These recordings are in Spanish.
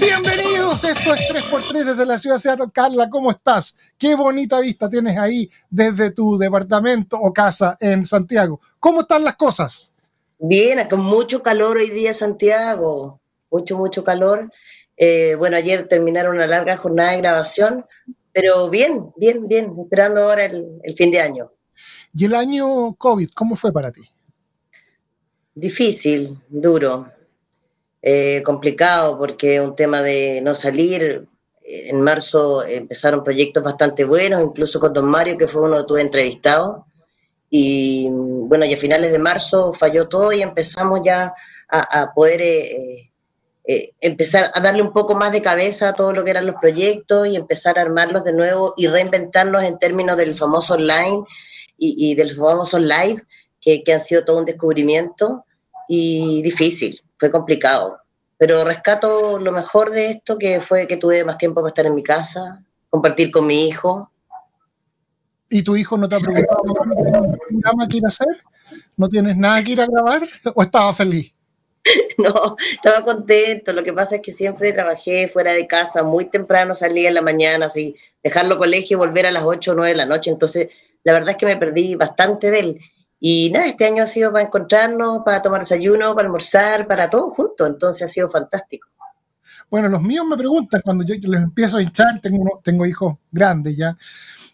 Bienvenidos, esto es 3x3 desde la ciudad de Seattle. Carla, ¿cómo estás? Qué bonita vista tienes ahí desde tu departamento o casa en Santiago. ¿Cómo están las cosas? Bien, con mucho calor hoy día Santiago, mucho, mucho calor. Eh, bueno, ayer terminaron una larga jornada de grabación, pero bien, bien, bien, esperando ahora el, el fin de año. ¿Y el año COVID, cómo fue para ti? Difícil, duro eh, complicado porque un tema de no salir. En marzo empezaron proyectos bastante buenos, incluso con Don Mario, que fue uno que tuve entrevistado. Y bueno, y a finales de marzo falló todo y empezamos ya a, poder eh, eh, empezar a darle un poco más de cabeza a todo lo que eran los proyectos y empezar a armarlos de nuevo y reinventarnos en términos del famoso online y, y del famoso live, que, que han sido todo un descubrimiento y difícil fue complicado. Pero rescato lo mejor de esto, que fue que tuve más tiempo para estar en mi casa, compartir con mi hijo. ¿Y tu hijo no te ha preguntado un programa que ir a hacer? ¿No tienes nada que ir a grabar? ¿O estaba feliz? No, estaba contento. Lo que pasa es que siempre trabajé fuera de casa, muy temprano salía en la mañana, así, dejarlo colegio y volver a las 8 o 9 de la noche. Entonces, la verdad es que me perdí bastante de él. Y nada, este año ha sido para encontrarnos, para tomar desayuno, para almorzar, para todo junto, entonces ha sido fantástico. Bueno, los míos me preguntan cuando yo les empiezo a hinchar, tengo, tengo hijos grandes ya,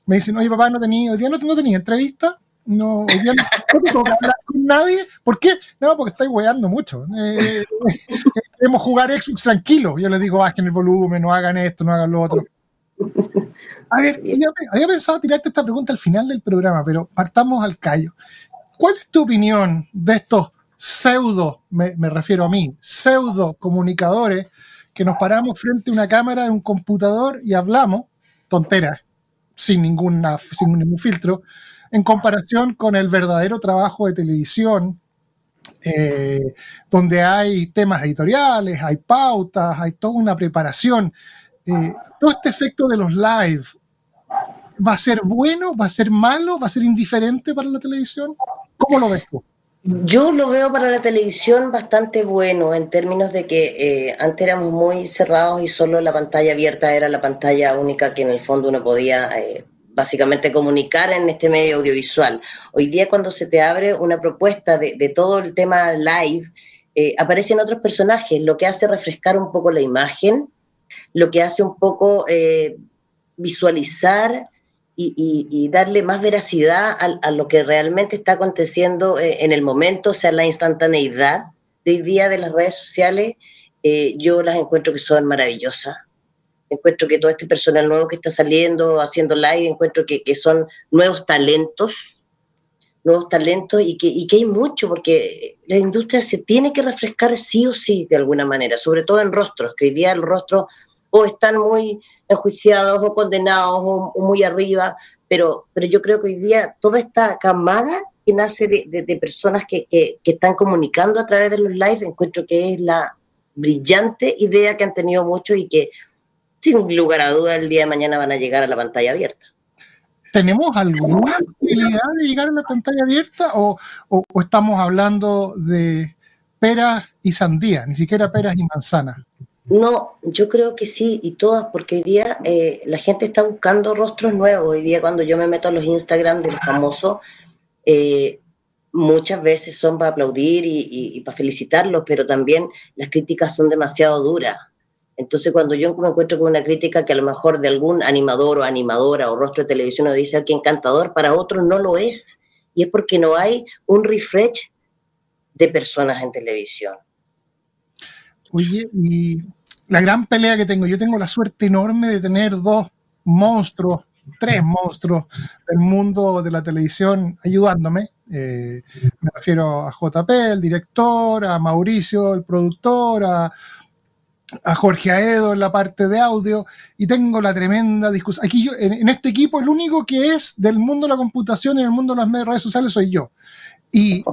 me dicen, oye papá, no tenía, hoy día no, tenía entrevista, no, hoy día no, tengo que hablar con nadie, ¿por qué? No, porque estáis weando mucho. Eh, queremos jugar Xbox tranquilo. Yo les digo, bajen el volumen, no hagan esto, no hagan lo otro. A ver, había pensado tirarte esta pregunta al final del programa, pero partamos al callo. ¿Cuál es tu opinión de estos pseudo, me, refiero a mí, pseudo comunicadores que nos paramos frente a una cámara de un computador y hablamos tonteras, sin, ninguna, sin ningún filtro, en comparación con el verdadero trabajo de televisión, eh, donde hay temas editoriales, hay pautas, hay toda una preparación. Eh, todo este efecto de los live, ¿va a ser bueno? ¿Va a ser malo? ¿Va a ser indiferente para la televisión? ¿Cómo lo ves tú? Yo lo veo para la televisión bastante bueno en términos de que eh, antes éramos muy cerrados y solo la pantalla abierta era la pantalla única que en el fondo uno podía eh, básicamente comunicar en este medio audiovisual. Hoy día cuando se te abre una propuesta de, todo el tema live, eh, aparecen otros personajes, lo que hace refrescar un poco la imagen, lo que hace un poco visualizar y, darle más veracidad a, lo que realmente está aconteciendo eh, en el momento, o sea, la instantaneidad de hoy día de las redes sociales, eh, yo las encuentro que son maravillosas. Encuentro que todo este personal nuevo que está saliendo, haciendo live, encuentro que, que son nuevos talentos, nuevos talentos y que, y que hay mucho, porque la industria se tiene que refrescar sí o sí de alguna manera, sobre todo en rostros, que hoy día el rostro o están muy enjuiciados o condenados o, muy arriba, pero, pero yo creo que hoy día toda esta camada que nace de, personas que, que, están comunicando a través de los live, encuentro que es la brillante idea que han tenido muchos y que sin lugar a duda el día de mañana van a llegar a la pantalla abierta. ¿Tenemos alguna posibilidad de llegar a la pantalla abierta o, o, o estamos hablando de peras y sandía, ni siquiera peras y manzanas? No, yo creo que sí, y todas, porque hoy día eh, la gente está buscando rostros nuevos. Hoy día cuando yo me meto a los Instagram del famoso, eh, muchas veces son para aplaudir y, para felicitarlos, pero también las críticas son demasiado duras. Entonces cuando yo me encuentro con una crítica que a lo mejor de algún animador o animadora o rostro de televisión dice que encantador, para otros no lo es. Y es porque no hay un refresh de personas en televisión. Oye, y la gran pelea que tengo. Yo tengo la suerte enorme de tener dos monstruos, tres monstruos del mundo de la televisión ayudándome. Eh, me refiero a JP, el director, a Mauricio, el productor, a, a Jorge Aedo en la parte de audio y tengo la tremenda discusión. Aquí yo, en, este equipo, el único que es del mundo de la computación y del mundo de las redes sociales soy yo. Y,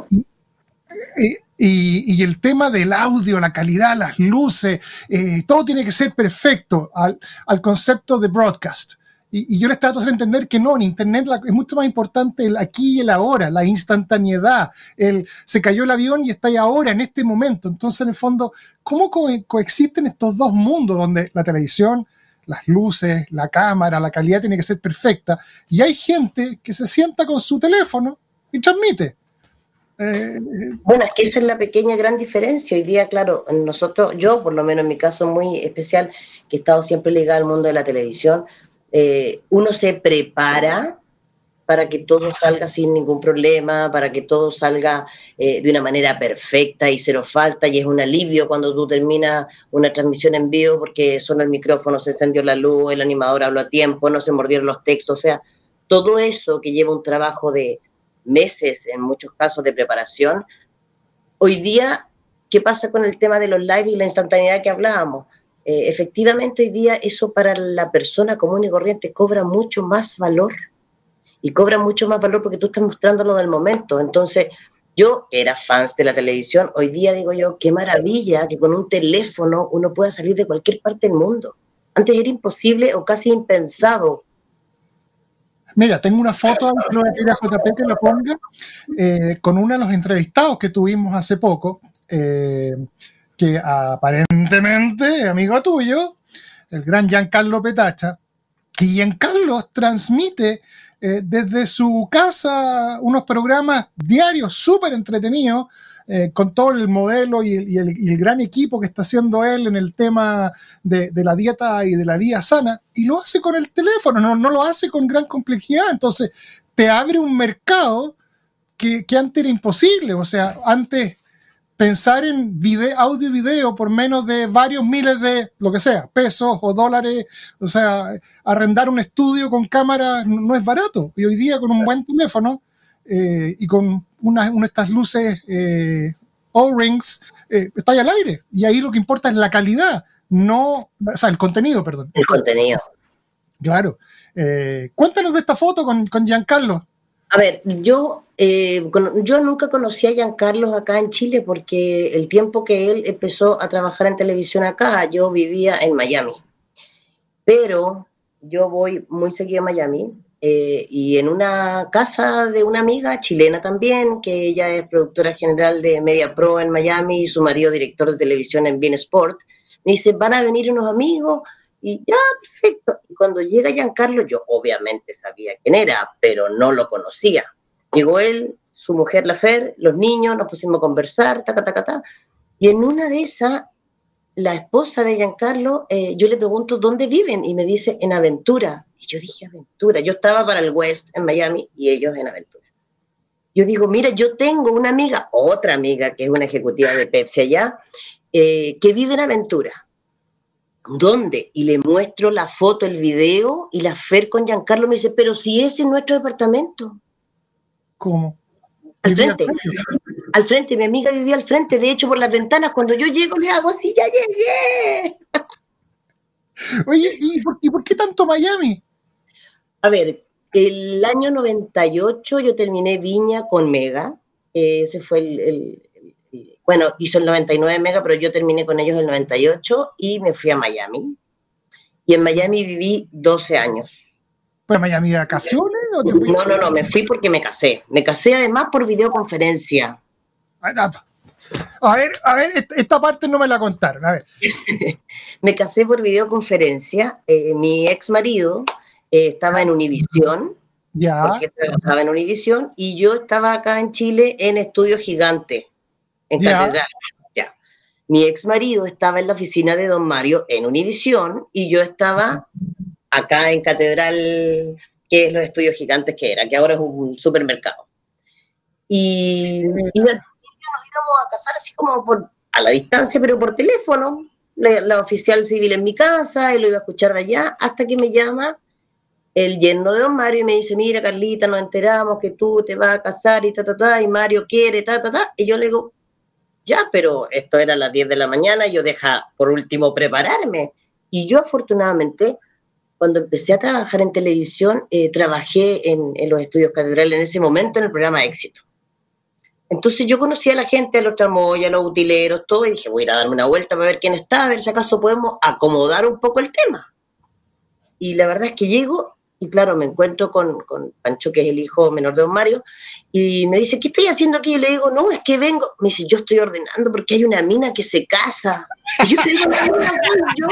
el tema del audio, la calidad, las luces, eh, todo tiene que ser perfecto al, al concepto de broadcast. Y, yo les trato de hacer entender que no, en Internet es mucho más importante el aquí y el ahora, la instantaneidad, el se cayó el avión y está ahí ahora, en este momento. Entonces, en el fondo, ¿cómo coexisten estos dos mundos donde la televisión, las luces, la cámara, la calidad tiene que ser perfecta? Y hay gente que se sienta con su teléfono y transmite. Bueno, es que esa es la pequeña gran diferencia. Hoy día, claro, nosotros, yo por lo menos en mi caso muy especial, que he estado siempre ligado al mundo de la televisión, eh, uno se prepara para que todo salga sin ningún problema, para que todo salga eh, de una manera perfecta y cero falta, y es un alivio cuando tú terminas una transmisión en vivo porque sonó el micrófono, se encendió la luz, el animador habló a tiempo, no se mordieron los textos, o sea, todo eso que lleva un trabajo de meses, en muchos casos de preparación, hoy día, ¿qué pasa con el tema de los live y la instantaneidad que hablábamos? Eh, efectivamente hoy día eso para la persona común y corriente cobra mucho más valor. Y cobra mucho más valor porque tú estás mostrándolo del momento. Entonces, yo era fans de la televisión, hoy día digo yo, qué maravilla que con un teléfono uno pueda salir de cualquier parte del mundo. Antes era imposible o casi impensado. Mira, tengo una foto, no de JP que la ponga, eh, con uno de los entrevistados que tuvimos hace poco. Eh, que aparentemente amigo tuyo, el gran Giancarlo Petacha, y Giancarlo transmite eh, desde su casa unos programas diarios súper entretenidos, eh, con todo el modelo y el, gran equipo que está haciendo él en el tema de, la dieta y de la vida sana, y lo hace con el teléfono, no, no lo hace con gran complejidad. Entonces, te abre un mercado que, que antes era imposible. O sea, antes pensar en video, audio y video por menos de varios miles de, lo que sea, pesos o dólares, o sea, arrendar un estudio con cámara no es barato. Y hoy día con un buen teléfono eh, y con una, una, de estas luces eh, O-rings, eh, está ahí al aire. Y ahí lo que importa es la calidad, no, o sea, el contenido, perdón. El contenido. Claro. cuéntanos de esta foto con, con Giancarlo. A ver, yo, eh, yo nunca conocí a Giancarlo acá en Chile porque el tiempo que él empezó a trabajar en televisión acá, yo vivía en Miami. Pero yo voy muy seguido a Miami eh, y en una casa de una amiga chilena también, que ella es productora general de Media Pro en Miami y su marido director de televisión en Bean Sport, me dice, van a venir unos amigos y ya, perfecto. Y cuando llega Giancarlo, yo obviamente sabía quién era, pero no lo conocía. Llegó él, su mujer la Fer, los niños, nos pusimos a conversar, ta, ta, ta, ta. Y en una de esas, la esposa de Giancarlo, eh, yo le pregunto dónde viven y me dice en Aventura. Y yo dije Aventura. Yo estaba para el West en Miami y ellos en Aventura. Yo digo, mira, yo tengo una amiga, otra amiga que es una ejecutiva de Pepsi allá, eh, que vive en Aventura ¿Dónde? Y le muestro la foto, el video, y la Fer con Giancarlo me dice, pero si es nuestro departamento. ¿Cómo? Al frente. Al frente, mi amiga vivía al frente, de hecho, por las ventanas, cuando yo llego le hago así, ya llegué. Oye, ¿y por, qué tanto Miami? A ver, el año 98 yo terminé Viña con Mega, ese fue el, bueno, hizo el 99 mega, pero yo terminé con ellos el 98 y me fui a Miami. Y en Miami viví 12 años. ¿Pero Miami de vacaciones? O no, no, no, me fui porque me casé. Me casé además por videoconferencia. A ver, a ver, esta parte no me la contaron. A ver. me casé por videoconferencia. Eh, mi ex marido eh, estaba en Univisión. Ya. Porque estaba en Univisión y yo estaba acá en Chile en Estudio Gigante en Catedral. Ya. Mi ex marido estaba en la oficina de Don Mario en Univisión y yo estaba acá en Catedral, que es los estudios gigantes que era, que ahora es un supermercado. Y, nos íbamos a casar así como por, a la distancia, pero por teléfono. La, oficial civil en mi casa, y lo iba a escuchar de allá, hasta que me llama el yerno de don Mario y me dice, mira Carlita, nos enteramos que tú te vas a casar y ta, ta, ta, y Mario quiere, ta, ta, ta, y yo le digo, ya, pero esto era a las 10 de la mañana, yo deja por último prepararme. Y yo afortunadamente, cuando empecé a trabajar en televisión, eh, trabajé en, los estudios catedrales en ese momento en el programa Éxito. Entonces yo conocí a la gente, a los tramoyas, a los utileros, todo, y dije, voy a ir a darme una vuelta para ver quién está, a ver si acaso podemos acomodar un poco el tema. Y la verdad es que llego y claro, me encuentro con, con, Pancho, que es el hijo menor de don Mario, y me dice, ¿qué estoy haciendo aquí? Y le digo, no, es que vengo. Me dice, yo estoy ordenando porque hay una mina que se casa. Y yo te digo, no, no soy yo.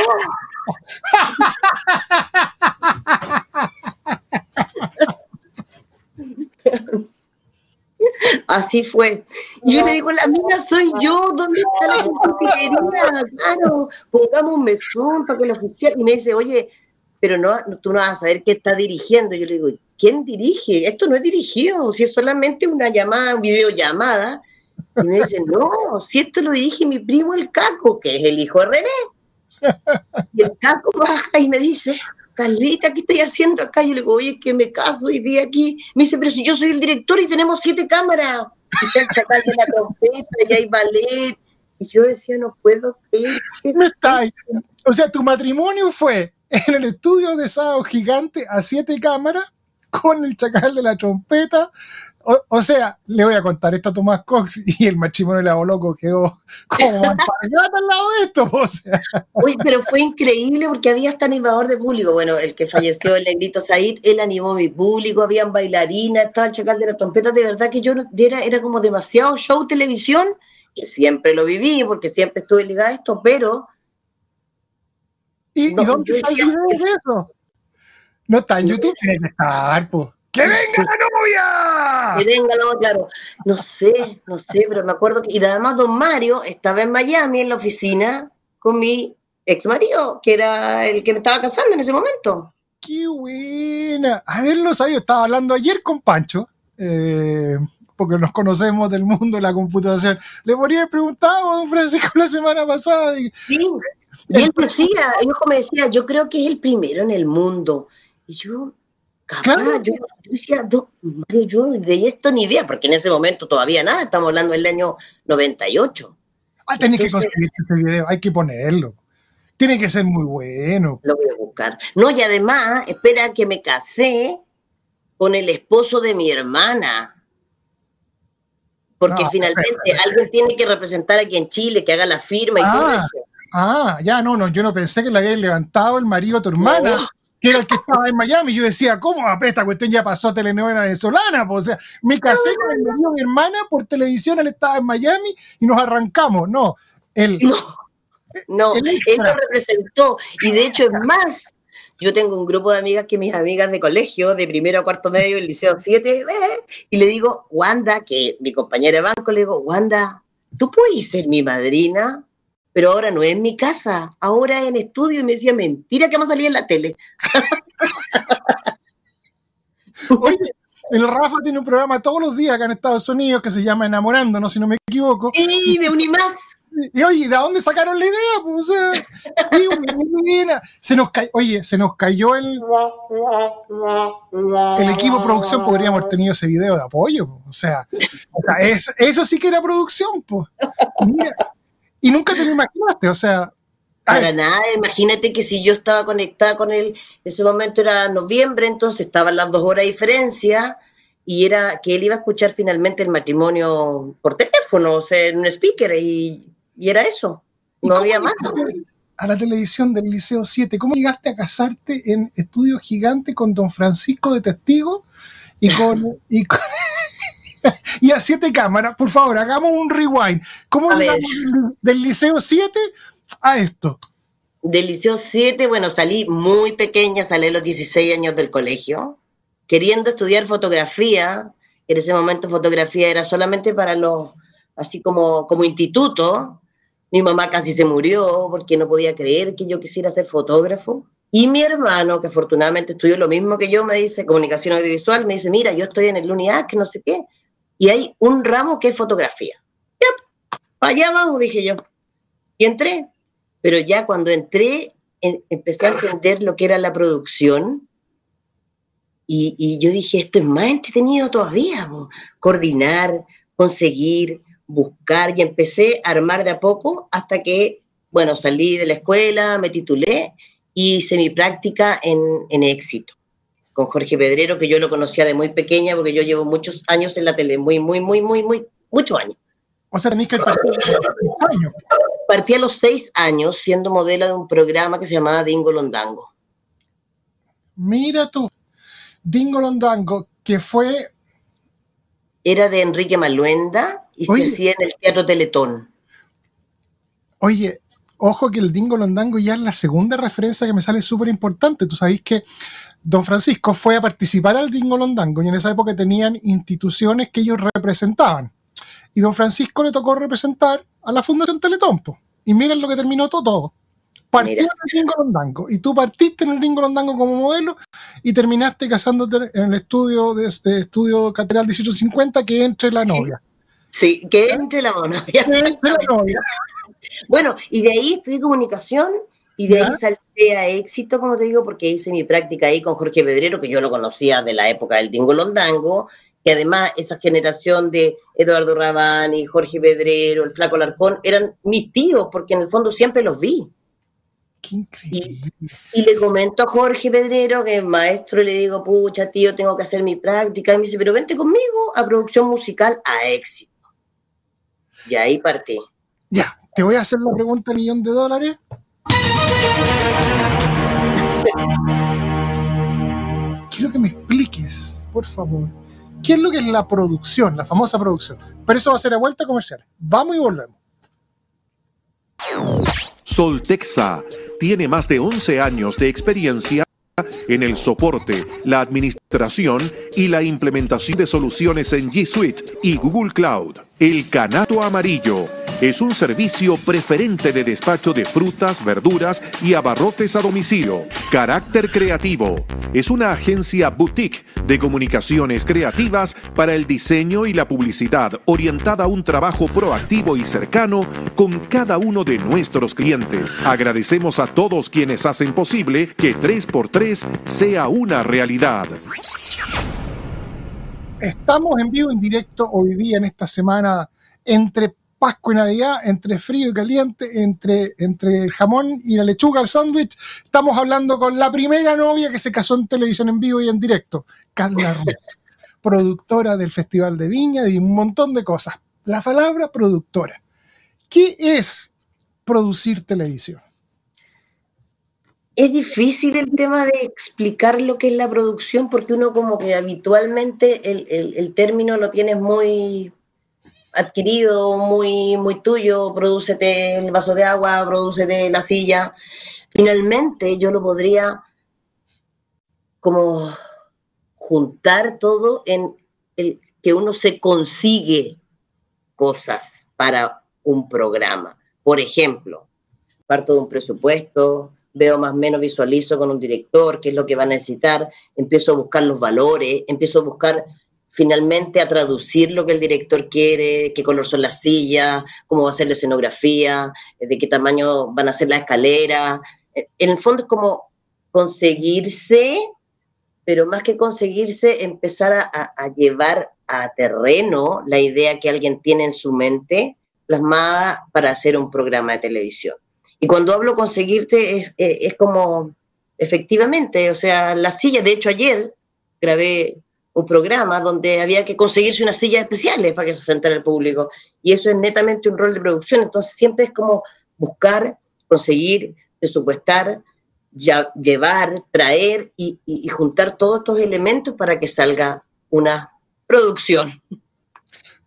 Así fue. Y yo le digo, la mina soy yo, ¿dónde está la utilería? Claro, pongamos un mesón para que lo oficial. Y me dice, oye, pero no, tú no vas a saber qué está dirigiendo. Yo le digo, ¿quién dirige? Esto no es dirigido, si es solamente una llamada, videollamada. Y me dice, no, si esto lo dirige mi primo el Caco, que es el hijo de René. Y el Caco baja y me dice, Carlita, ¿qué estoy haciendo acá? Yo le digo, oye, que me caso y de aquí. Me dice, pero si yo soy el director y tenemos siete cámaras. Y está el chacal de la trompeta y hay ballet. Y yo decía, no puedo creer. Me está O sea, tu matrimonio fue en el estudio de Sao Gigante a siete cámaras con el chacal de la trompeta. O, sea, le voy a contar esto a Tomás Cox y el matrimonio de la loco quedó como al lado de esto. O sea. Uy, pero fue increíble porque había hasta animador de público. Bueno, el que falleció, el negrito Said, él animó mi público, habían bailarinas, estaba el chacal de la trompeta. De verdad que yo era, era como demasiado show televisión, que siempre lo viví porque siempre estuve ligada a esto, pero ¿Y, dónde está el video de eso? No está en YouTube, tiene que estar, pues. ¡Que venga la novia! Que venga la novia, claro. No sé, no sé, pero me acuerdo que. Y además, don Mario estaba en Miami en la oficina con mi ex marido, que era el que me estaba casando en ese momento. ¡Qué buena! A ver, lo sabía, estaba hablando ayer con Pancho. Eh, porque nos conocemos del mundo de la computación. Le podría haber preguntado a don Francisco la semana pasada. Y, sí, y él decía, el hijo me decía, yo creo que es el primero en el mundo. Y yo, capaz, yo, decía, Mario, yo de esto ni idea, porque en ese momento todavía nada, estamos hablando del año 98. Ah, tenés que conseguir ese video, hay que ponerlo. Tiene que ser muy bueno. Lo voy a buscar. No, y además, espera que me casé con el esposo de mi hermana. Porque finalmente alguien tiene que representar aquí en Chile, que haga la firma y todo ah. eso. Ah, ya, no, no, yo no pensé que le había levantado el marido a tu hermana, que era el que estaba en Miami. Yo decía, ¿cómo? Esta cuestión ya pasó telenovela venezolana. Pues, o sea, me casé con de mi hermana por televisión, él estaba en Miami y nos arrancamos. No, él. No, no él lo representó. Y de hecho, es más, yo tengo un grupo de amigas que mis amigas de colegio, de primero a cuarto medio, el liceo 7, y le digo, Wanda, que mi compañera de banco, le digo, Wanda, ¿tú puedes ser mi madrina? Pero ahora no es en mi casa, ahora es en estudio y me decía, mentira que vamos a salir en la tele. Oye, el Rafa tiene un programa todos los días acá en Estados Unidos que se llama Enamorándonos, si no me equivoco. Y de Unimás. Y oye, ¿de dónde sacaron la idea? Pues, se nos oye, se nos cayó el, el equipo de producción, podríamos haber tenido ese video de apoyo. O sea, eso sí que era producción. Pues. Mira, y nunca te lo imaginaste, o sea. Para nada, imagínate que si yo estaba conectada con él, en ese momento era noviembre, entonces estaban las dos horas de diferencia, y era que él iba a escuchar finalmente el matrimonio por teléfono, o sea, en un speaker, y, era eso. No había más. A la televisión del Liceo 7, ¿cómo llegaste a casarte en Estudio Gigante con don Francisco de Testigo y con, y con, y a siete cámaras, por favor, hagamos un rewind. ¿Cómo del Liceo 7 a esto? Del Liceo 7, bueno, salí muy pequeña, salí a los 16 años del colegio, queriendo estudiar fotografía. En ese momento fotografía era solamente para los, así como, como instituto. Mi mamá casi se murió porque no podía creer que yo quisiera ser fotógrafo. Y mi hermano, que afortunadamente estudió lo mismo que yo, me dice, comunicación audiovisual, me dice, mira, yo estoy en el unidad, que no sé qué y hay un ramo que es fotografía. Yep, allá vamos, dije yo. Y entré, pero ya cuando entré empecé a entender lo que era la producción y, yo dije, esto es más entretenido todavía, coordinar, conseguir, buscar y empecé a armar de a poco hasta que, bueno, salí de la escuela, me titulé y hice mi práctica en, en éxito con Jorge Pedrero, que yo lo conocía de muy pequeña porque yo llevo muchos años en la tele, muy, muy, muy, muy, muy, muchos años. O sea, tenéis que partir a los años. Partí a los seis años siendo modelo de un programa que se llamaba Dingo Londango. Mira tú, Dingo Londango, que fue... Era de Enrique Maluenda y se hacía en el Teatro Teletón. Oye, ojo que el Dingo Londango ya es la segunda referencia que me sale súper importante. Tú sabéis que Don Francisco fue a participar al Dingo Londango y en esa época tenían instituciones que ellos representaban. Y don Francisco le tocó representar a la Fundación Teletompo. Y miren lo que terminó todo. Partió en el Dingo Londango. Y tú partiste en el Dingo Londango como modelo y terminaste casándote en el estudio de, este estudio Catedral 1850 que entre la novia. Sí, que entre la novia. la novia. Bueno, y de ahí estudié comunicación y de ahí salté a éxito, como te digo, porque hice mi práctica ahí con Jorge Pedrero, que yo lo conocía de la época del Dingo Londango, que además esa generación de Eduardo Rabani, Jorge Pedrero, el Flaco Larcón, eran mis tíos, porque en el fondo siempre los vi. Qué increíble. Y, le comento a Jorge Pedrero, que es maestro, y le digo, pucha, tío, tengo que hacer mi práctica. Y me dice, pero vente conmigo a producción musical a éxito. Y ahí partí. Ya, te voy a hacer la pregunta millón de dólares. Quiero que me expliques, por favor ¿Qué es lo que es la producción, la famosa producción? Pero eso va a ser a vuelta comercial. Vamos y volvemos. Soltexa tiene más de 11 años de experiencia en el soporte, la administración y la implementación de soluciones en G Suite y Google Cloud. El Canato Amarillo es un servicio preferente de despacho de frutas, verduras y abarrotes a domicilio. Carácter Creativo es una agencia boutique de comunicaciones creativas para el diseño y la publicidad orientada a un trabajo proactivo y cercano con cada uno de nuestros clientes. Agradecemos a todos quienes hacen posible que 3x3 sea una realidad. Estamos en vivo, en directo hoy día, en esta semana, entre Pascua y Navidad, entre frío y caliente, entre, entre el jamón y la lechuga al sándwich. Estamos hablando con la primera novia que se casó en televisión en vivo y en directo, Carla Ruiz, productora del Festival de Viña y un montón de cosas. La palabra productora. ¿Qué es producir televisión? Es difícil el tema de explicar lo que es la producción porque uno como que habitualmente el, el término lo tienes muy adquirido, muy, muy tuyo, prodúcete el vaso de agua, prodúcete la silla. Finalmente yo lo podría como juntar todo en el que uno se consigue cosas para un programa. Por ejemplo, parto de un presupuesto, veo más o menos, visualizo con un director qué es lo que va a necesitar, empiezo a buscar los valores, empiezo a buscar finalmente a traducir lo que el director quiere, qué color son las sillas, cómo va a ser la escenografía, eh, de qué tamaño van a ser las escaleras. Eh, en el fondo es como conseguirse, pero más que conseguirse, empezar a, llevar a terreno la idea que alguien tiene en su mente plasmada para hacer un programa de televisión. Y cuando hablo conseguirte es, es, es como, efectivamente, o sea, la silla, de hecho ayer grabé un programa donde había que conseguirse unas sillas especiales para que se sentara el público. Y eso es netamente un rol de producción. Entonces siempre es como buscar, conseguir, presupuestar, llevar, traer y, juntar todos estos elementos para que salga una producción.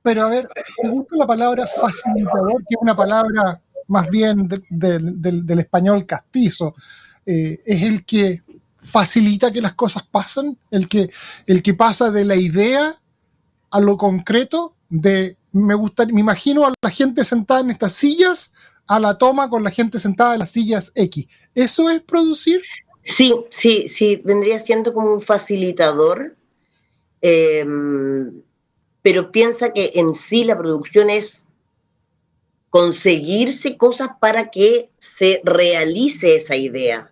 Pero a ver, me gusta la palabra facilitador, que es una palabra más bien del español castizo. Eh, es el que facilita que las cosas pasen, el que, el que pasa de la idea a lo concreto, de me gusta, me imagino a la gente sentada en estas sillas, a la toma con la gente sentada en las sillas X. ¿Eso es producir? Sí, sí, sí, vendría siendo como un facilitador, em, pero piensa que en sí la producción es conseguirse cosas para que se realice esa idea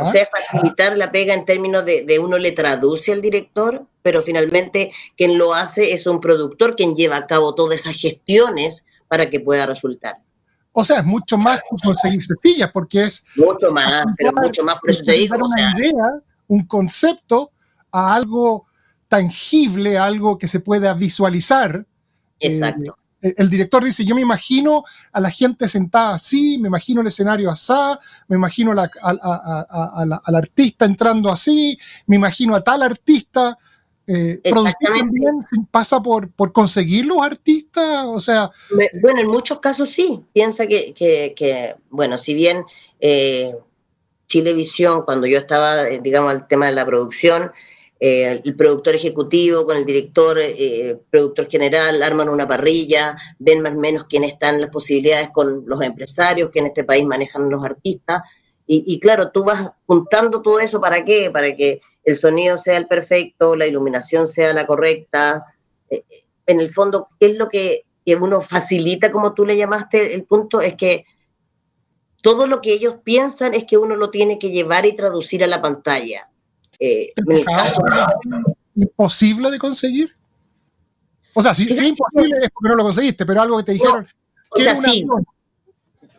O sea, facilitar la pega en términos de, de, uno le traduce al director, pero finalmente quien lo hace es un productor quien lleva a cabo todas esas gestiones para que pueda resultar. O sea, es mucho más conseguir sillas, porque es... Mucho más, pero mucho más, por eso te digo. Una idea, un concepto a algo tangible, algo que se pueda visualizar. Exacto. Eh, el director dice, yo me imagino a la gente sentada así, me imagino el escenario así, me imagino al artista entrando así, me imagino a tal artista. Eh, también pasa por, por conseguir los artistas, o sea... bueno, en muchos casos sí. Piensa que, que, bueno, si bien eh, Chilevisión, cuando yo estaba, eh, digamos, al tema de la producción, eh, el productor ejecutivo con el director, eh, productor general, arman una parrilla, ven más o menos quiénes están las posibilidades con los empresarios que en este país manejan los artistas. Y, claro, tú vas juntando todo eso para qué? Para que el sonido sea el perfecto, la iluminación sea la correcta. Eh, en el fondo, ¿qué es lo que, que uno facilita, como tú le llamaste el punto? Es que todo lo que ellos piensan es que uno lo tiene que llevar y traducir a la pantalla eh, ¿Imposible de conseguir? O sea, si, es imposible es porque no lo conseguiste, pero algo que te dijeron. o sea, sí.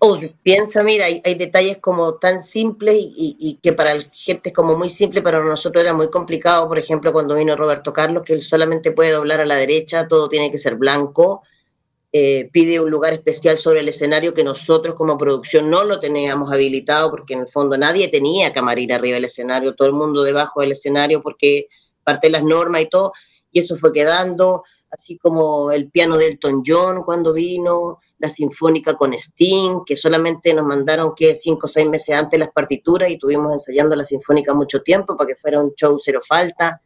O piensa, mira, hay, detalles como tan simples y, que para la gente es como muy simple, pero para nosotros era muy complicado. Por ejemplo, cuando vino Roberto Carlos, que él solamente puede doblar a la derecha, todo tiene que ser blanco. Eh, pide un lugar especial sobre el escenario que nosotros como producción no lo teníamos habilitado porque en el fondo nadie tenía camarín arriba del escenario, todo el mundo debajo del escenario porque parte las normas y todo, y eso fue quedando, así como el piano de Elton John cuando vino, la sinfónica con Sting, que solamente nos mandaron que cinco o seis meses antes las partituras y tuvimos ensayando la sinfónica mucho tiempo para que fuera un show cero falta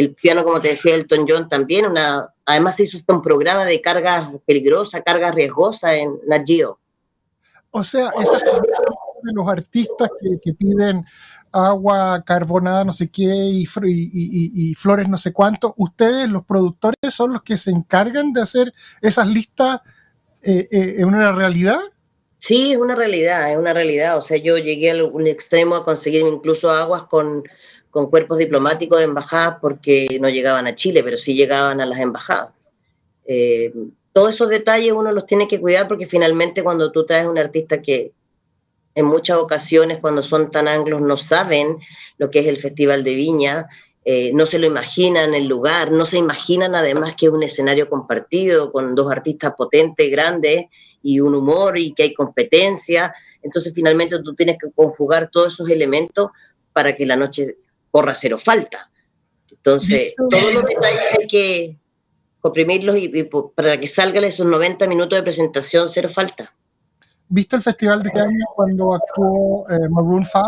el piano, como te decía Elton John, también, una, además se hizo un programa de cargas peligrosas, cargas riesgosas en Nat Geo. O sea, es de los artistas que, piden agua carbonada, no sé qué, y, y, flores no sé cuánto, ustedes, los productores, son los que se encargan de hacer esas listas eh, eh, en una realidad. Sí, es una realidad, es una realidad. O sea, yo llegué a un extremo a conseguir incluso aguas con con cuerpos diplomáticos de embajadas porque no llegaban a Chile, pero sí llegaban a las embajadas. Eh, todos esos detalles uno los tiene que cuidar porque finalmente cuando tú traes un artista que en muchas ocasiones cuando son tan anglos no saben lo que es el Festival de Viña, eh, no se lo imaginan el lugar, no se imaginan además que es un escenario compartido con dos artistas potentes, grandes y un humor y que hay competencia. Entonces finalmente tú tienes que conjugar todos esos elementos para que la noche corra cero falta. Entonces, todos los detalles hay que comprimirlos y, para que salgan esos 90 minutos de presentación cero falta. ¿Viste el festival de este año cuando actuó eh, Maroon 5?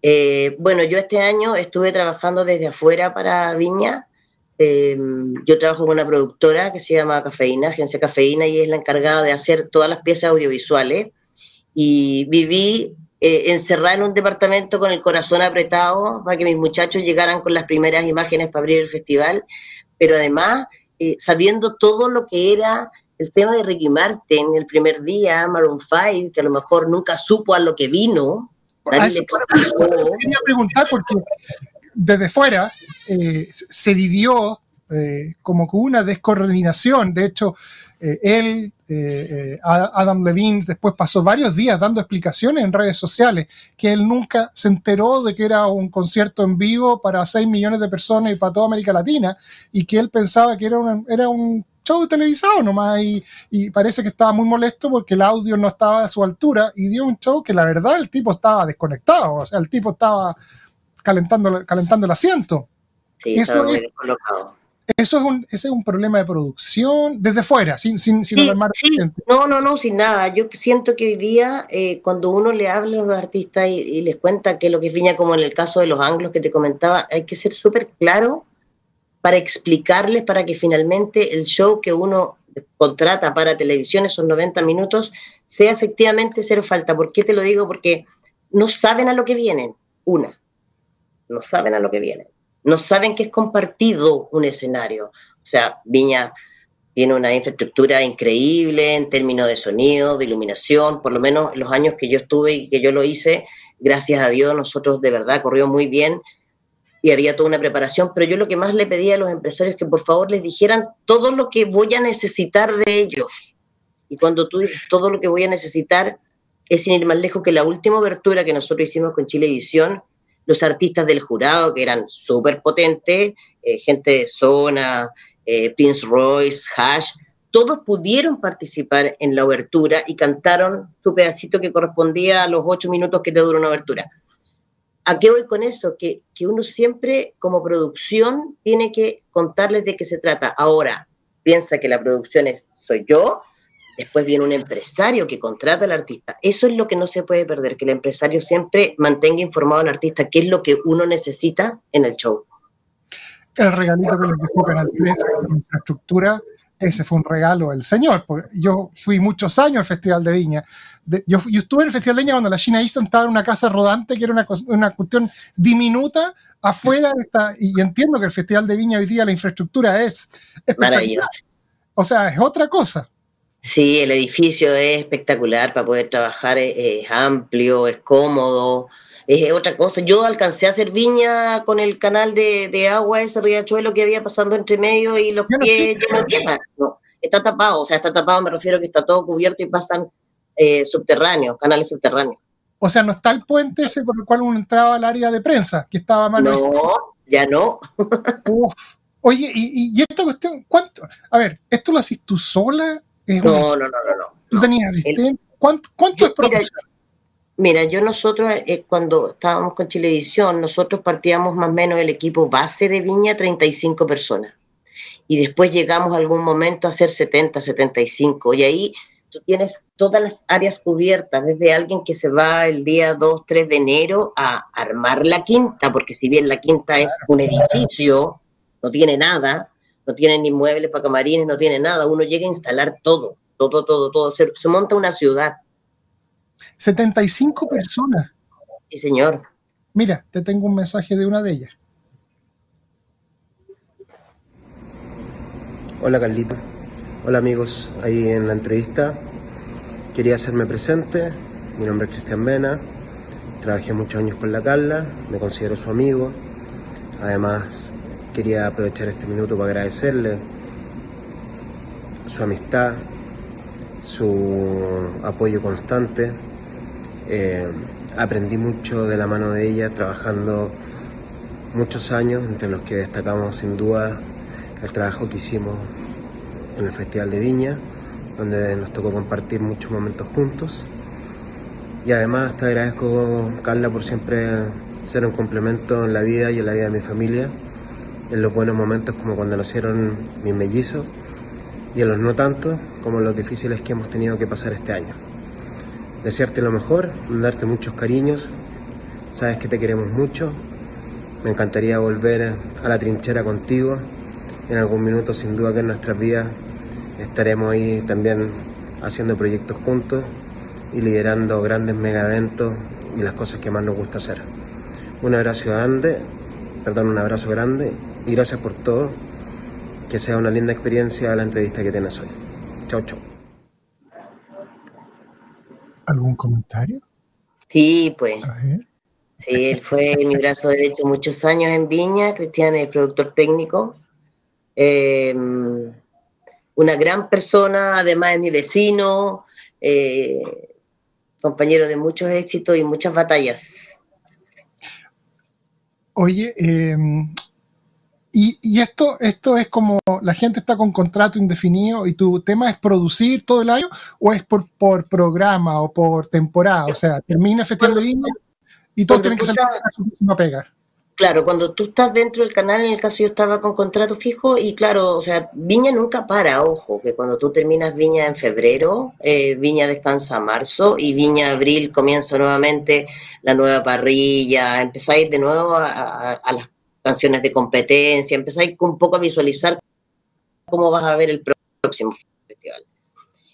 Eh, bueno, yo este año estuve trabajando desde afuera para Viña. Eh, yo trabajo con una productora que se llama Cafeína, Agencia Cafeína, y es la encargada de hacer todas las piezas audiovisuales. Y viví eh, encerrada en un departamento con el corazón apretado para que mis muchachos llegaran con las primeras imágenes para abrir el festival, pero además eh, sabiendo todo lo que era el tema de Ricky Martin el primer día, Maroon 5, que a lo mejor nunca supo a lo que vino. Nadie Quería preguntar porque desde fuera eh, se vivió como que una descoordinación. De hecho, eh, él, eh, eh, Adam Levine, después pasó varios días dando explicaciones en redes sociales, que él nunca se enteró de que era un concierto en vivo para 6 millones de personas y para toda América Latina, y que él pensaba que era, era un show televisado nomás, y, y, parece que estaba muy molesto porque el audio no estaba a su altura, y dio un show que la verdad el tipo estaba desconectado, o sea, el tipo estaba calentando, calentando el asiento. Sí, eso es un, ese es un problema de producción desde fuera, sin, sin, sin No, no, no, sin nada. Yo siento que hoy día, eh, cuando uno le habla a los artistas y, les cuenta que lo que es Viña, como en el caso de los anglos que te comentaba, hay que ser súper claro para explicarles, para que finalmente el show que uno contrata para televisión, esos 90 minutos, sea efectivamente cero falta. ¿Por qué te lo digo? Porque no saben a lo que vienen, una, no saben a lo que vienen no saben que es compartido un escenario. O sea, Viña tiene una infraestructura increíble en términos de sonido, de iluminación, por lo menos los años que yo estuve y que yo lo hice, gracias a Dios, nosotros de verdad corrió muy bien y había toda una preparación, pero yo lo que más le pedía a los empresarios es que por favor les dijeran todo lo que voy a necesitar de ellos. Y cuando tú dices todo lo que voy a necesitar, es sin ir más lejos que la última abertura que nosotros hicimos con Chilevisión, los artistas del jurado, que eran súper potentes, eh, gente de zona, eh, Prince Royce, Hash, todos pudieron participar en la abertura y cantaron su pedacito que correspondía a los ocho minutos que te dura una abertura. ¿A qué voy con eso? Que, que uno siempre como producción tiene que contarles de qué se trata. Ahora, piensa que la producción es soy yo, después viene un empresario que contrata al artista. Eso es lo que no se puede perder, que el empresario siempre mantenga informado al artista qué es lo que uno necesita en el show. El regalito que les dejó Canal 3 de infraestructura, ese fue un regalo del señor. Porque yo fui muchos años al Festival de Viña yo, estuve en el Festival de Leña cuando la China Easton estaba en una casa rodante que era una, una cuestión diminuta afuera. Esta, y entiendo que el Festival de Viña hoy día la infraestructura es maravillosa. O sea, es otra cosa. Sí, el edificio es espectacular para poder trabajar, es, amplio, es cómodo, es otra cosa. Yo alcancé a hacer viña con el canal de, de agua, ese riachuelo que había pasando entre medio y los pies llenos de tierra. No, está tapado, o sea, está tapado, me refiero a que está todo cubierto y pasan eh, subterráneos, canales subterráneos. O sea, no está el puente ese por el cual uno entraba al área de prensa, que estaba mal. No, ya no. Oye, y, esta cuestión, ¿cuánto? A ver, ¿esto lo haces tú sola? No, no, no, no, ¿Tú tenías asistente? ¿Cuánto, cuánto es proporcional? Mira, yo nosotros, eh, cuando estábamos con Chilevisión, nosotros partíamos más o menos el equipo base de Viña, 35 personas. Y después llegamos a algún momento a ser 70, 75. Y ahí tú tienes todas las áreas cubiertas, desde alguien que se va el día 2, 3 de enero a armar la quinta, porque si bien la quinta es un edificio, no tiene nada, no tiene ni muebles para camarines, no tiene nada, uno llega a instalar todo, todo, todo, todo, se, se monta una ciudad. 75 personas. Sí, señor. Mira, te tengo un mensaje de una de ellas. Hola Carlito. Hola amigos, ahí en la entrevista quería hacerme presente. Mi nombre es Cristian Mena, trabajé muchos años con la Carla, me considero su amigo. Además, quería aprovechar este minuto para agradecerle su amistad, su apoyo constante. Eh, aprendí mucho de la mano de ella trabajando muchos años, entre los que destacamos sin duda el trabajo que hicimos en el Festival de Viña, donde nos tocó compartir muchos momentos juntos. Y además te agradezco, Carla, por siempre ser un complemento en la vida y en la vida de mi familia, en los buenos momentos como cuando nacieron mis mellizos y en los no tanto como los difíciles que hemos tenido que pasar este año. Desearte lo mejor, darte muchos cariños, sabes que te queremos mucho, me encantaría volver a la trinchera contigo en algún minuto sin duda que en nuestras vidas estaremos ahí también haciendo proyectos juntos y liderando grandes mega eventos y las cosas que más nos gusta hacer. Un abrazo grande, perdón, un abrazo grande y gracias por todo. Que sea una linda experiencia la entrevista que tienes hoy. Chao, chao. ¿Algún comentario? Sí, pues. Sí, él fue mi brazo derecho muchos años en Viña, Cristian es productor técnico. Eh, una gran persona, además es mi vecino, eh, compañero de muchos éxitos y muchas batallas. Oye, em, y, esto, esto es como la gente está con contrato indefinido y tu tema es producir todo el año o es por, por programa o por temporada, o sea, termina festival de línea y todos tienen que salir a su pega. Claro, cuando tú estás dentro del canal, en el caso yo estaba con contrato fijo y claro, o sea, Viña nunca para, ojo, que cuando tú terminas Viña en febrero, eh, Viña descansa marzo y Viña abril comienza nuevamente la nueva parrilla, empezáis de nuevo a, las canciones de competencia, empezáis un poco a visualizar cómo vas a ver el próximo festival.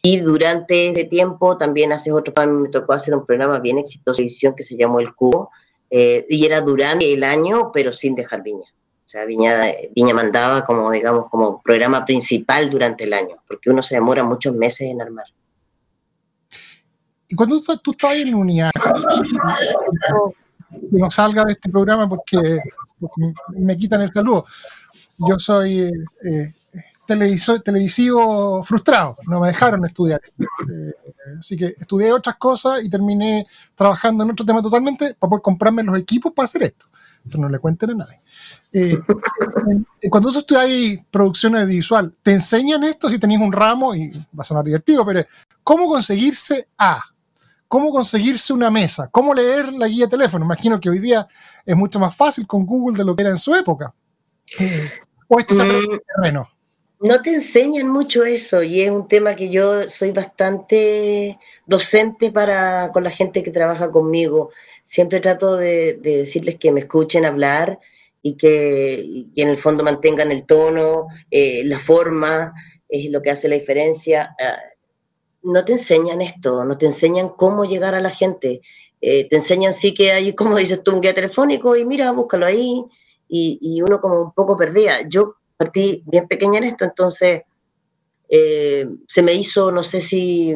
Y durante ese tiempo también haces otro, me tocó hacer un programa bien exitoso de edición que se llamó El Cubo, eh, y era durante el año, pero sin dejar viña. O sea, Viña, Viña mandaba como, digamos, como programa principal durante el año, porque uno se demora muchos meses en armar. Y cuando tú, estás en unidad, que no salga de este programa porque, me quitan el saludo. Yo soy eh, eh televisivo frustrado, no me dejaron estudiar. Eh, así que estudié otras cosas y terminé trabajando en otro tema totalmente para poder comprarme los equipos para hacer esto. Esto no le cuenten a nadie. Eh, cuando tú estudias producción audiovisual, te enseñan esto si tenéis un ramo, y va a sonar divertido, pero ¿cómo conseguirse A? ¿Cómo conseguirse una mesa? ¿Cómo leer la guía de teléfono? Imagino que hoy día es mucho más fácil con Google de lo que era en su época. ¿O esto se en terreno? No te enseñan mucho eso y es un tema que yo soy bastante docente para con la gente que trabaja conmigo. Siempre trato de, decirles que me escuchen hablar y que, en el fondo mantengan el tono, eh, la forma, es lo que hace la diferencia. Ah, no te enseñan esto, no te enseñan cómo llegar a la gente. Eh, te enseñan sí que hay, como dices tú, un guía telefónico y mira, búscalo ahí. Y, uno como un poco perdía. Yo partí bien pequeña en esto, entonces eh, se me hizo, no sé si,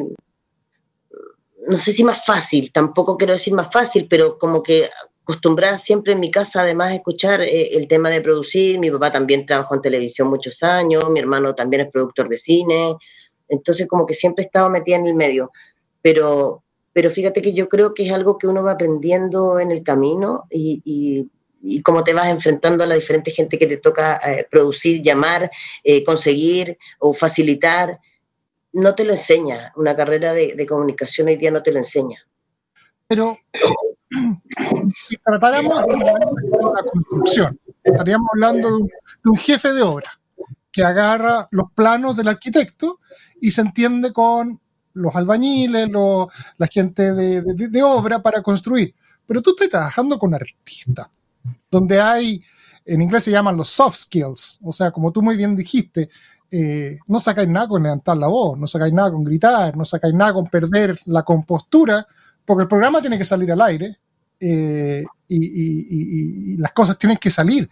no sé si más fácil, tampoco quiero decir más fácil, pero como que acostumbrada siempre en mi casa además escuchar eh, el tema de producir, mi papá también trabajó en televisión muchos años, mi hermano también es productor de cine, entonces como que siempre he estado metida en el medio, pero, pero fíjate que yo creo que es algo que uno va aprendiendo en el camino y y cómo te vas enfrentando a la diferente gente que te toca eh, producir, llamar, eh, conseguir o facilitar. No te lo enseña. Una carrera de, comunicación hoy día no te lo enseña. Pero si preparamos la construcción, estaríamos hablando de un, jefe de obra que agarra los planos del arquitecto y se entiende con los albañiles, la gente de, de, obra para construir. Pero tú estás trabajando con artistas donde hay, en inglés se llaman los soft skills, o sea, como tú muy bien dijiste, eh, no sacáis nada con levantar la voz, no sacáis nada con gritar, no sacáis nada con perder la compostura, porque el programa tiene que salir al aire eh, y, las cosas tienen que salir.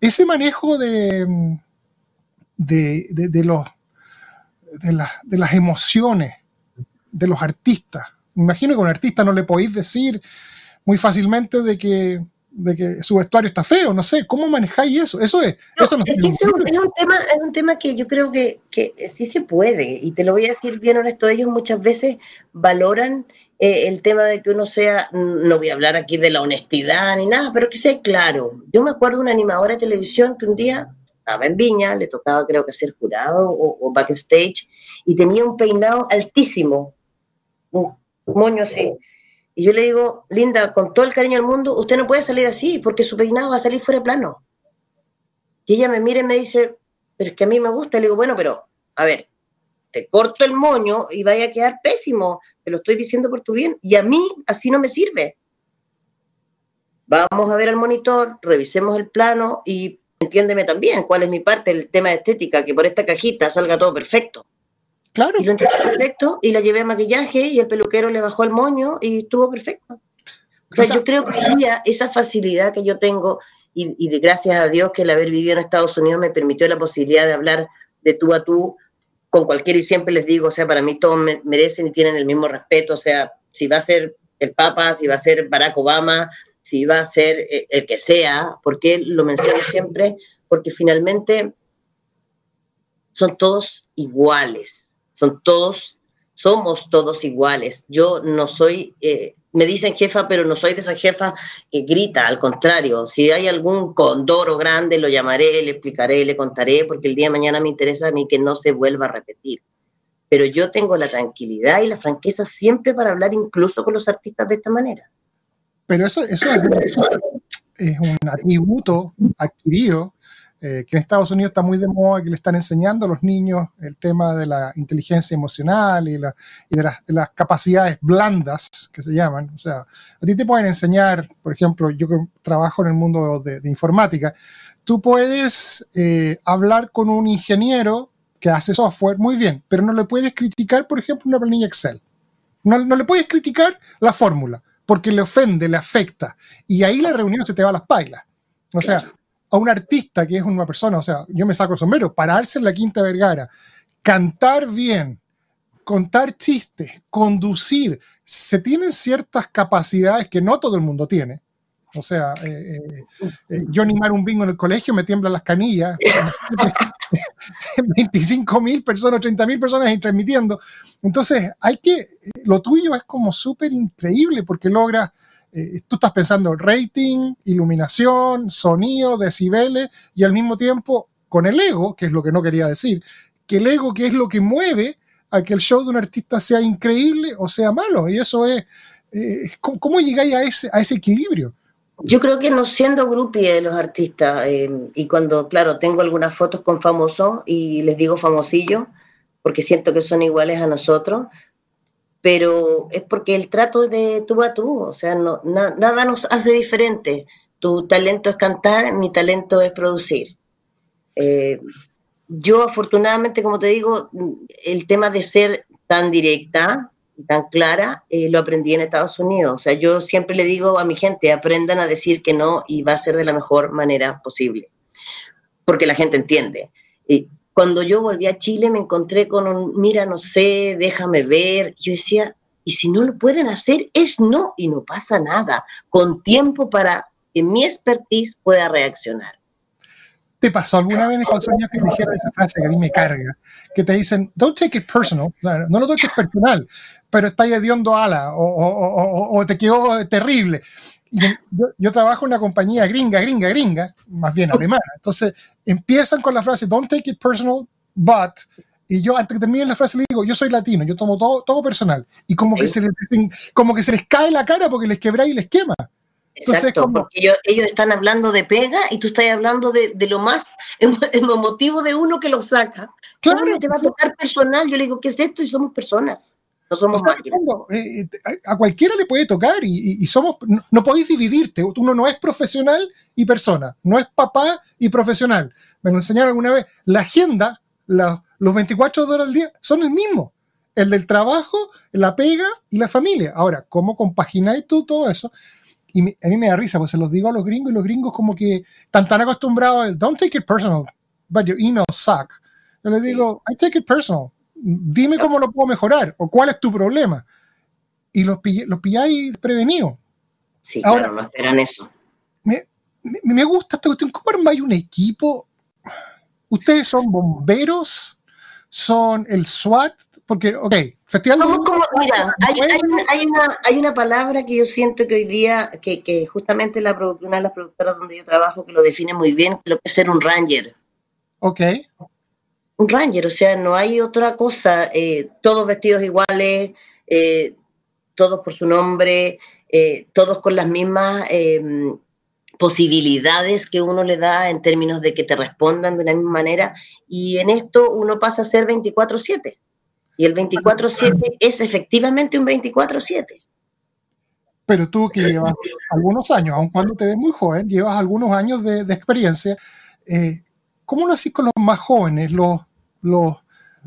Ese manejo de, de, los, de, las emociones de los artistas, me imagino que a un artista no le podéis decir muy fácilmente de que de que su vestuario está feo, no sé, ¿cómo manejáis eso? Eso es, eso es, un, tema, es un tema que yo creo que, que, sí se puede, y te lo voy a decir bien honesto, ellos muchas veces valoran eh, el tema de que uno sea, no voy a hablar aquí de la honestidad ni nada, pero que sea claro. Yo me acuerdo de una animadora de televisión que un día estaba en Viña, le tocaba creo que ser jurado o, backstage, y tenía un peinado altísimo, un moño así y yo le digo, Linda, con todo el cariño del mundo, usted no puede salir así porque su peinado va a salir fuera de plano. Y ella me mira y me dice, pero es que a mí me gusta. le digo, bueno, pero a ver, te corto el moño y vaya a quedar pésimo. Te lo estoy diciendo por tu bien. Y a mí así no me sirve. Vamos a ver al monitor, revisemos el plano y entiéndeme también cuál es mi parte, el tema de estética, que por esta cajita salga todo perfecto. Claro. Y lo entregó perfecto y la llevé a maquillaje y el peluquero le bajó el moño y estuvo perfecto. O sea, yo creo que sí, esa facilidad que yo tengo y, de gracias a Dios que el haber vivido en Estados Unidos me permitió la posibilidad de hablar de tú a tú con cualquiera y siempre les digo, o sea, para mí todos merecen y tienen el mismo respeto, o sea, si va a ser el Papa, si va a ser Barack Obama, si va a ser eh, el que sea, porque lo menciono siempre, porque finalmente son todos iguales son todos, somos todos iguales. Yo no soy, eh, me dicen jefa, pero no soy de esa jefa que grita, al contrario, si hay algún condoro grande, lo llamaré, le explicaré, le contaré, porque el día de mañana me interesa a mí que no se vuelva a repetir. Pero yo tengo la tranquilidad y la franqueza siempre para hablar incluso con los artistas de esta manera. Pero eso, eso es, es un atributo adquirido eh, que en Estados Unidos está muy de moda, que le están enseñando a los niños el tema de la inteligencia emocional y, de, las, capacidades blandas, que se llaman. O sea, a ti te pueden enseñar, por ejemplo, yo que trabajo en el mundo de, informática, tú puedes eh, hablar con un ingeniero que hace software muy bien, pero no le puedes criticar, por ejemplo, una planilla Excel. No, no le puedes criticar la fórmula, porque le ofende, le afecta. Y ahí la reunión se te va a las pailas. O sea, a un artista que es una persona, o sea, yo me saco el sombrero, pararse en la Quinta Vergara, cantar bien, contar chistes, conducir, se tienen ciertas capacidades que no todo el mundo tiene. O sea, eh, eh, eh, yo animar un bingo en el colegio me tiemblan las canillas. 25 mil personas, 30 mil personas transmitiendo. Entonces, hay que, lo tuyo es como súper increíble porque logras, tú estás pensando rating, iluminación, sonido, decibeles y al mismo tiempo con el ego, que es lo que no quería decir, que el ego que es lo que mueve a que el show de un artista sea increíble o sea malo. Y eso es, ¿cómo, llegáis a ese, a ese equilibrio? Yo creo que no siendo grupie de los artistas, eh, y cuando, claro, tengo algunas fotos con famosos y les digo famosillo, porque siento que son iguales a nosotros, pero es porque el trato es de tú a tú, o sea, no, nada nos hace diferente. Tu talento es cantar, mi talento es producir. Eh, yo afortunadamente, como te digo, el tema de ser tan directa, tan clara, eh, lo aprendí en Estados Unidos. O sea, yo siempre le digo a mi gente, aprendan a decir que no y va a ser de la mejor manera posible, porque la gente entiende. Y cuando yo volví a Chile me encontré con un, mira, no sé, déjame ver. Yo decía, y si no lo pueden hacer, es no y no pasa nada, con tiempo para que mi expertise pueda reaccionar. ¿Te pasó alguna vez con Sonia que dijeron esa frase que a mí me carga? Que te dicen, don't take it personal, no lo toques personal, pero está hediondo ala o, o, o, te quedó terrible. Y yo, yo, trabajo en una compañía gringa, gringa, gringa, más bien alemana. Entonces empiezan con la frase, don't take it personal, but, y yo antes que termine la frase le digo, yo soy latino, yo tomo todo, todo personal. Y como que, se les, como que se les cae la cara porque les quebra y les quema. Exacto, porque ellos, están hablando de pega y tú estás hablando de, lo más emotivo de uno que lo saca. Claro. te va a tocar personal? Yo le digo, ¿qué es esto? Y somos personas. No somos eh, eh, a cualquiera le puede tocar y, somos, no, podéis dividirte. Uno no es profesional y persona, no es papá y profesional. Me lo enseñaron alguna vez. La agenda, los 24 horas al día son el mismo. El del trabajo, la pega y la familia. Ahora, ¿cómo compagináis tú todo eso? Y a mí me da risa, pues se los digo a los gringos y los gringos como que están tan acostumbrados a, don't take it personal, but your emails suck. Yo les digo, I take it personal. Dime cómo lo puedo mejorar o cuál es tu problema. Y los, los pilláis prevenidos. Sí, Ahora, claro, no esperan eso. Me, me, gusta esta cuestión. ¿Cómo armáis un equipo? ¿Ustedes son bomberos? ¿Son el SWAT? Porque, ok, Festival mira, hay, una, palabra que yo siento que hoy día, que, justamente la una de las productoras donde yo trabajo, que lo define muy bien, lo que es ser un ranger. Ok. Un ranger, o sea, no hay otra cosa, eh, todos vestidos iguales, eh, todos por su nombre, eh, todos con las mismas em, posibilidades que uno le da en términos de que te respondan de la misma manera, y en esto uno pasa a ser 24/7. Y el 24-7 es efectivamente un 24-7. Pero tú que llevas algunos años, aun cuando te ves muy joven, llevas algunos años de, experiencia, eh, ¿cómo lo haces con los más jóvenes? ¿Los,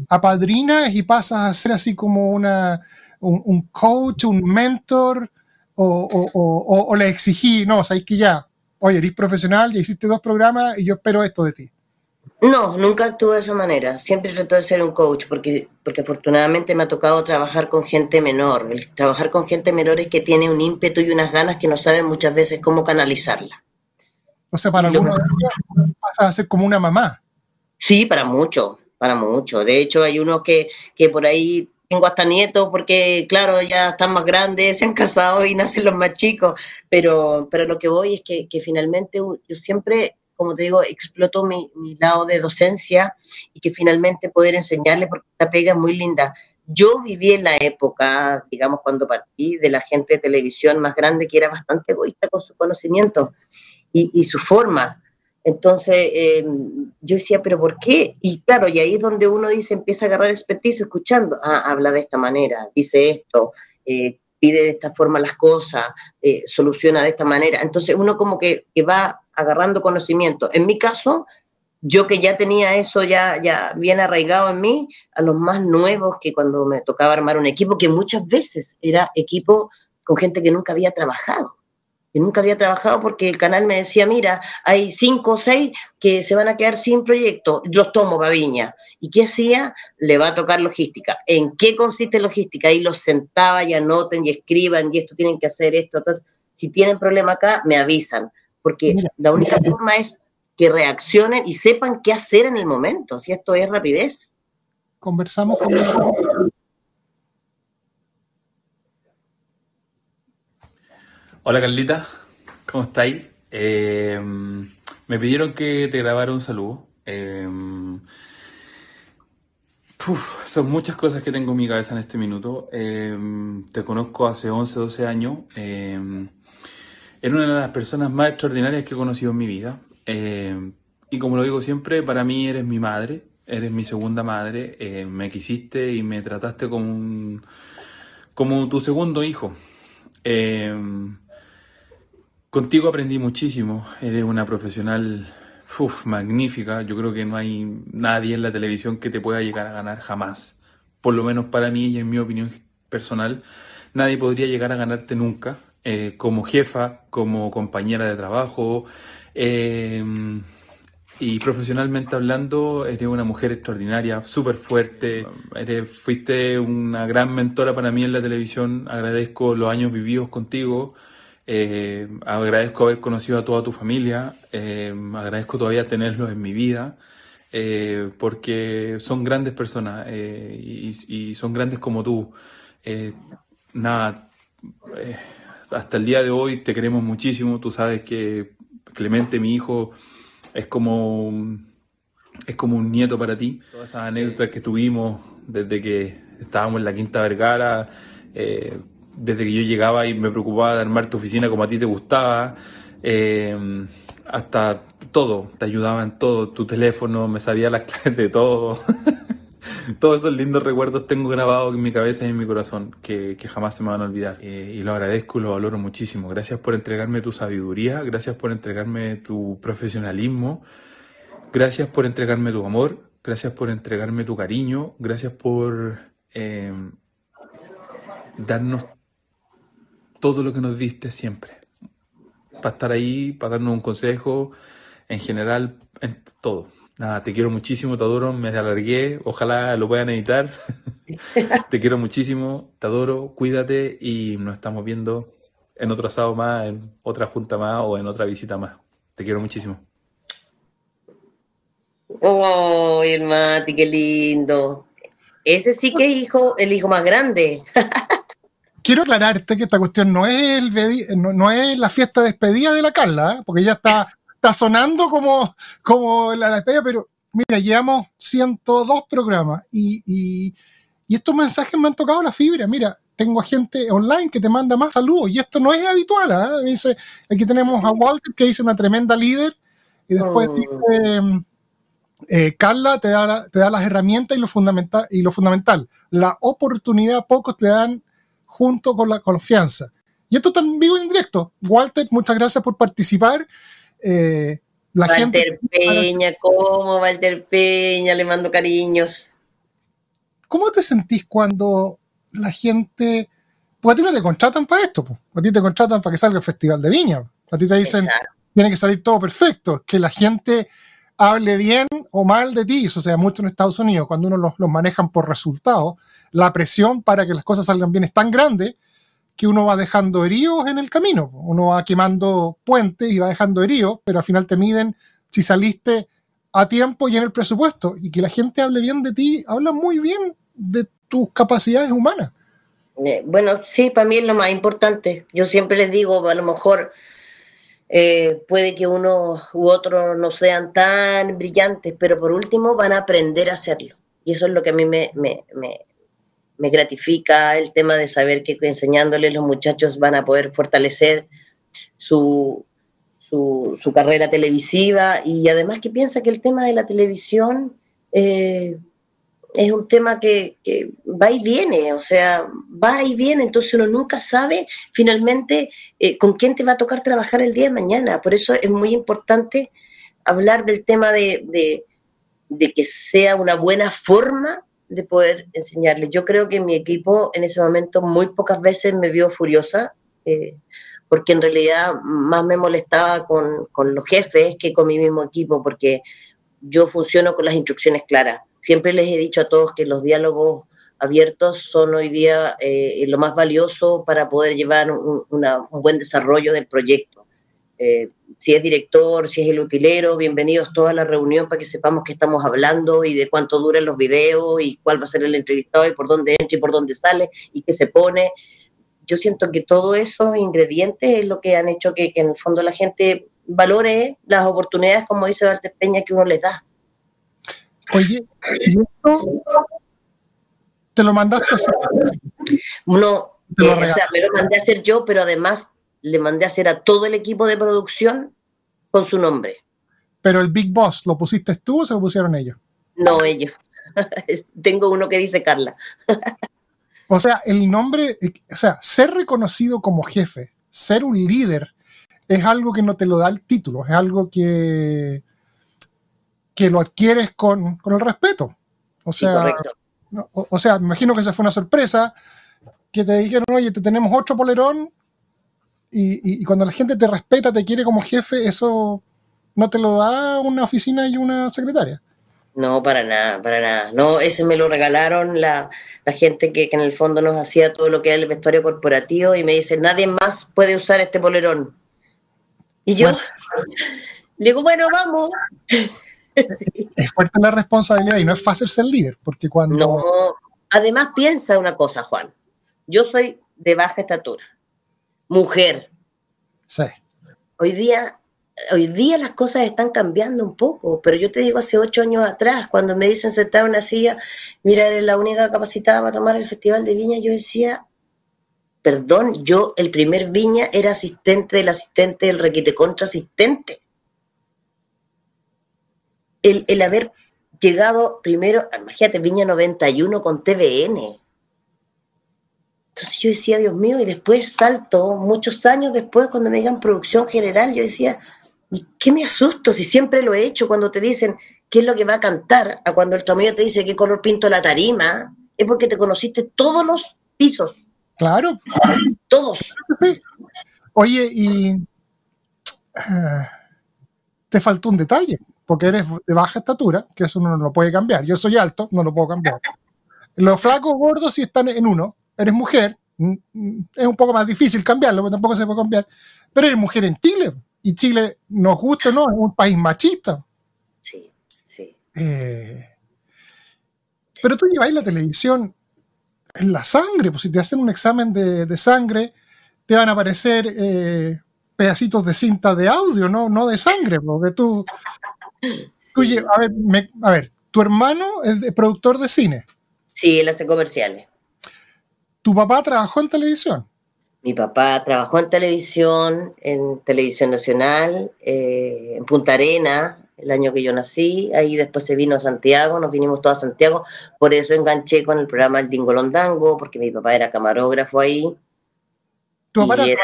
apadrinas y pasas a ser así como una, un, coach, un mentor? ¿O, o, o, le exigí, no, sabéis que ya, oye, eres profesional, ya hiciste dos programas y yo espero esto de ti? No, nunca actúo de esa manera. Siempre trato de ser un coach porque, porque afortunadamente me ha tocado trabajar con gente menor. El trabajar con gente menor es que tiene un ímpetu y unas ganas que no saben muchas veces cómo canalizarla. O sea, para algunos pasa a ser como una mamá. Sí, para mucho, para mucho. De hecho, hay unos que, que por ahí tengo hasta nietos porque, claro, ya están más grandes, se han casado y nacen los más chicos, pero, pero lo que voy es que, que finalmente yo siempre como te digo, exploto mi, lado de docencia y que finalmente poder enseñarle, porque esta pega es muy linda. Yo viví en la época, digamos, cuando partí de la gente de televisión más grande que era bastante egoísta con su conocimiento y, su forma. Entonces, em, yo decía, ¿pero por qué? Y claro, y ahí es donde uno dice, empieza a agarrar expertise escuchando. Ah, habla de esta manera, dice esto, eh, pide de esta forma las cosas, eh, soluciona de esta manera. Entonces uno como que, va agarrando conocimiento. En mi caso, yo que ya tenía eso ya, ya bien arraigado en mí, a los más nuevos que cuando me tocaba armar un equipo, que muchas veces era equipo con gente que nunca había trabajado. Y nunca había trabajado porque el canal me decía, mira, hay cinco o seis que se van a quedar sin proyecto, los tomo para Viña. ¿Y qué hacía? Le va a tocar logística. ¿En qué consiste logística? Ahí los sentaba y anoten y escriban y esto tienen que hacer esto. Si tienen problema acá, me avisan, porque la única forma es que reaccionen y sepan qué hacer en el momento, si esto es rapidez. Conversamos con... Hola Carlita, ¿cómo estáis? Eh, me pidieron que te grabara un saludo. Eh, son muchas cosas que tengo en mi cabeza en este minuto. Eh, te conozco hace 11, 12 años. eres una de las personas más extraordinarias que he conocido en mi vida. y como lo digo siempre, para mí eres mi madre, eres mi segunda madre. me quisiste y me trataste como, como tu segundo hijo. Contigo aprendí muchísimo, eres una profesional magnífica, yo creo que no hay nadie en la televisión que te pueda llegar a ganar jamás, por lo menos para mí y en mi opinión personal, nadie podría llegar a ganarte nunca, eh, como jefa, como compañera de trabajo, em, y profesionalmente hablando, eres una mujer extraordinaria, súper fuerte. Fuiste una gran mentora para mí en la televisión. Agradezco los años vividos contigo. Eh, agradezco haber conocido a toda tu familia, eh, agradezco todavía tenerlos en mi vida, eh, porque son grandes personas y, son grandes como tú. nada, hasta el día de hoy te queremos muchísimo, tú sabes que Clemente, mi hijo, es como, es como un nieto para ti. Todas esas anécdotas que tuvimos desde que estábamos en la Quinta Vergara, desde que yo llegaba y me preocupaba de armar tu oficina como a ti te gustaba, eh, hasta todo, te ayudaba en todo, tu teléfono, me sabía las claves de todo. Todos esos lindos recuerdos tengo grabados en mi cabeza y en mi corazón, que, jamás se me van a olvidar. Eh, y lo agradezco y lo valoro muchísimo. Gracias por entregarme tu sabiduría, gracias por entregarme tu profesionalismo, gracias por entregarme tu amor, gracias por entregarme tu cariño, gracias por eh, darnos todo lo que nos diste siempre. Para estar ahí, para darnos un consejo, en general, en todo. Nada, te quiero muchísimo, te adoro, me alargué, ojalá lo puedan editar. te quiero muchísimo, te adoro, cuídate y nos estamos viendo en otro asado más, en otra junta más o en otra visita más. Te quiero muchísimo. Oh, el Mati, qué lindo. Ese sí que es hijo, el hijo más grande. quiero aclararte que esta cuestión no es, el, no, es la fiesta de despedida de la Carla, ¿eh? porque ya está, está sonando como, como la, despedida, pero mira, llevamos 102 programas y, y, estos mensajes me han tocado la fibra. Mira, tengo gente online que te manda más saludos y esto no es habitual. ¿eh? Dice, aquí tenemos a Walter que dice una tremenda líder y después oh. dice... Eh, Carla te da, te da las herramientas y lo, fundamental, y lo fundamental, la oportunidad pocos te dan junto con la confianza. Y esto está en vivo y en directo. Walter, muchas gracias por participar. Eh, la Walter Peña, ¿cómo Walter Peña? Le mando cariños. ¿Cómo te sentís cuando la gente... Pues a ti no te contratan para esto, pues. a ti te contratan para que salga el Festival de Viña. A ti te dicen, tiene que salir todo perfecto, que la gente hable bien o mal de ti, eso sea mucho en Estados Unidos, cuando uno los, manejan por resultados, la presión para que las cosas salgan bien es tan grande que uno va dejando heridos en el camino, uno va quemando puentes y va dejando heridos, pero al final te miden si saliste a tiempo y en el presupuesto, y que la gente hable bien de ti, habla muy bien de tus capacidades humanas. Eh, bueno, sí, para mí es lo más importante. Yo siempre les digo, a lo mejor eh, puede que uno u otro no sean tan brillantes, pero por último van a aprender a hacerlo. Y eso es lo que a mí me, me, me, gratifica, el tema de saber que enseñándoles los muchachos van a poder fortalecer su, su, su carrera televisiva y además que piensa que el tema de la televisión... Eh, es un tema que, va y viene, o sea, va y viene, entonces uno nunca sabe finalmente eh, con quién te va a tocar trabajar el día de mañana. Por eso es muy importante hablar del tema de, que sea una buena forma de poder enseñarle. Yo creo que mi equipo en ese momento muy pocas veces me vio furiosa, eh, porque en realidad más me molestaba con, con los jefes que con mi mismo equipo, porque yo funciono con las instrucciones claras. Siempre les he dicho a todos que los diálogos abiertos son hoy día eh, lo más valioso para poder llevar un, buen desarrollo del proyecto. Eh, si es director, si es el utilero, bienvenidos todos a la reunión para que sepamos qué estamos hablando y de cuánto duran los videos y cuál va a ser el entrevistado y por dónde entra y por dónde sale y qué se pone. Yo siento que todos esos ingredientes es lo que han hecho que, que en el fondo la gente valore las oportunidades, como dice Walter Peña, que uno les da. Oye, ¿y esto te lo mandaste a hacer? No, eh, o sea, me lo mandé a hacer yo, pero además le mandé a hacer a todo el equipo de producción con su nombre. Pero el Big Boss, ¿lo pusiste tú o se lo pusieron ellos? No, ellos. Tengo uno que dice Carla. o sea, el nombre, o sea, ser reconocido como jefe, ser un líder, es algo que no te lo da el título, es algo que, que lo adquieres con, con el respeto. O sea, o, sea, me imagino que esa fue una sorpresa, que te dijeron, oye, te tenemos otro polerón, y, y, cuando la gente te respeta, te quiere como jefe, eso no te lo da una oficina y una secretaria. No, para nada, para nada. No, ese me lo regalaron la, la gente que, que, en el fondo nos hacía todo lo que era el vestuario corporativo y me dice, nadie más puede usar este polerón. Y yo le digo, bueno, vamos. Es fuerte la responsabilidad y no es fácil ser líder, porque cuando... No, además piensa una cosa, Juan. Yo soy de baja estatura, mujer. Sí. Hoy día, hoy día las cosas están cambiando un poco, pero yo te digo hace ocho años atrás, cuando me dicen sentar en una silla, mira, eres la única capacitada para tomar el Festival de Viña, yo decía, perdón, yo el primer Viña era asistente del asistente del requite contra asistente. El, el, haber llegado primero, imagínate, Viña 91 con TVN. Entonces yo decía, Dios mío, y después salto, muchos años después, cuando me digan producción general, yo decía, ¿y qué me asusto? Si siempre lo he hecho, cuando te dicen qué es lo que va a cantar, a cuando el amigo te dice qué color pinto la tarima, es porque te conociste todos los pisos. Claro. Todos. Oye, y uh, te faltó un detalle, porque eres de baja estatura, que eso uno no lo puede cambiar. Yo soy alto, no lo puedo cambiar. Los flacos gordos sí están en uno. Eres mujer, es un poco más difícil cambiarlo, porque tampoco se puede cambiar. Pero eres mujer en Chile, y Chile, nos gusta no, es un país machista. Sí, sí. Eh, pero tú lleváis la televisión en la sangre, pues si te hacen un examen de, de sangre, te van a aparecer eh, pedacitos de cinta de audio, no, no de sangre, porque tú, tú a, ver, me, a ver, tu hermano es productor de cine. Sí, él hace comerciales. ¿Tu papá trabajó en televisión? Mi papá trabajó en televisión, en Televisión Nacional, eh, en Punta Arena, el año que yo nací, ahí después se vino a Santiago, nos vinimos todos a Santiago, por eso enganché con el programa El Dingolondango, porque mi papá era camarógrafo ahí. ¿Tu papá era,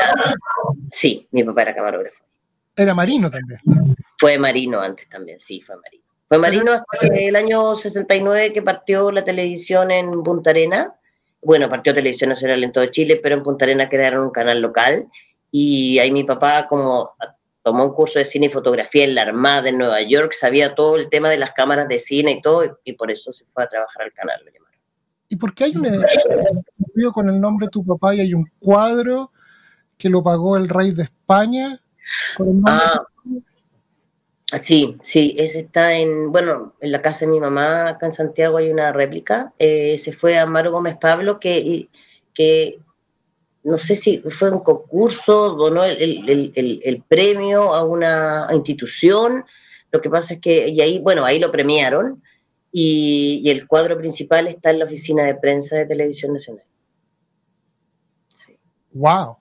Sí, mi papá era camarógrafo. Era marino también. Fue marino antes también, sí, fue marino. Fue marino hasta el año 69 que partió la televisión en Punta Arena. Bueno, partió Televisión Nacional en todo Chile, pero en Punta Arena crearon un canal local. Y ahí mi papá, como tomó un curso de cine y fotografía en la Armada en Nueva York, sabía todo el tema de las cámaras de cine y todo, y por eso se fue a trabajar al canal. Lo llamaron. ¿Y por qué hay un estudio con el nombre de tu papá y hay un cuadro que lo pagó el rey de España? Ah, sí, sí, ese está en, bueno, en la casa de mi mamá, acá en Santiago hay una réplica, eh, se fue a Maro Gómez Pablo, que, que no sé si fue un concurso, donó el, el, el, el, premio a una institución. Lo que pasa es que, y ahí, bueno, ahí lo premiaron, y, y, el cuadro principal está en la oficina de prensa de Televisión Nacional. Sí. ¡Wow!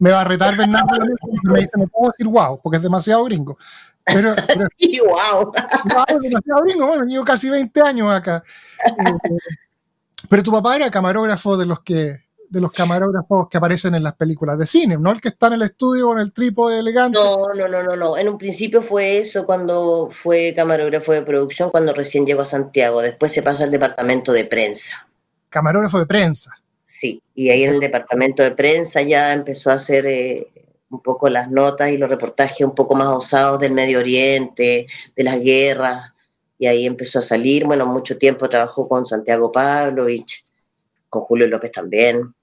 Me va a retar Bernardo me dice, no puedo decir wow, porque es demasiado gringo. Pero, pero sí, wow. wow. es demasiado gringo. Bueno, llevo casi 20 años acá. Eh, pero tu papá era camarógrafo de los que de los camarógrafos que aparecen en las películas de cine, no el que está en el estudio con el trípode elegante. No, no, no, no, no. En un principio fue eso cuando fue camarógrafo de producción, cuando recién llegó a Santiago. Después se pasa al departamento de prensa. Camarógrafo de prensa. Sí, y ahí en el departamento de prensa ya empezó a hacer eh, un poco las notas y los reportajes un poco más osados del Medio Oriente, de las guerras, y ahí empezó a salir. Bueno, mucho tiempo trabajó con Santiago Pavlovich, con Julio López también.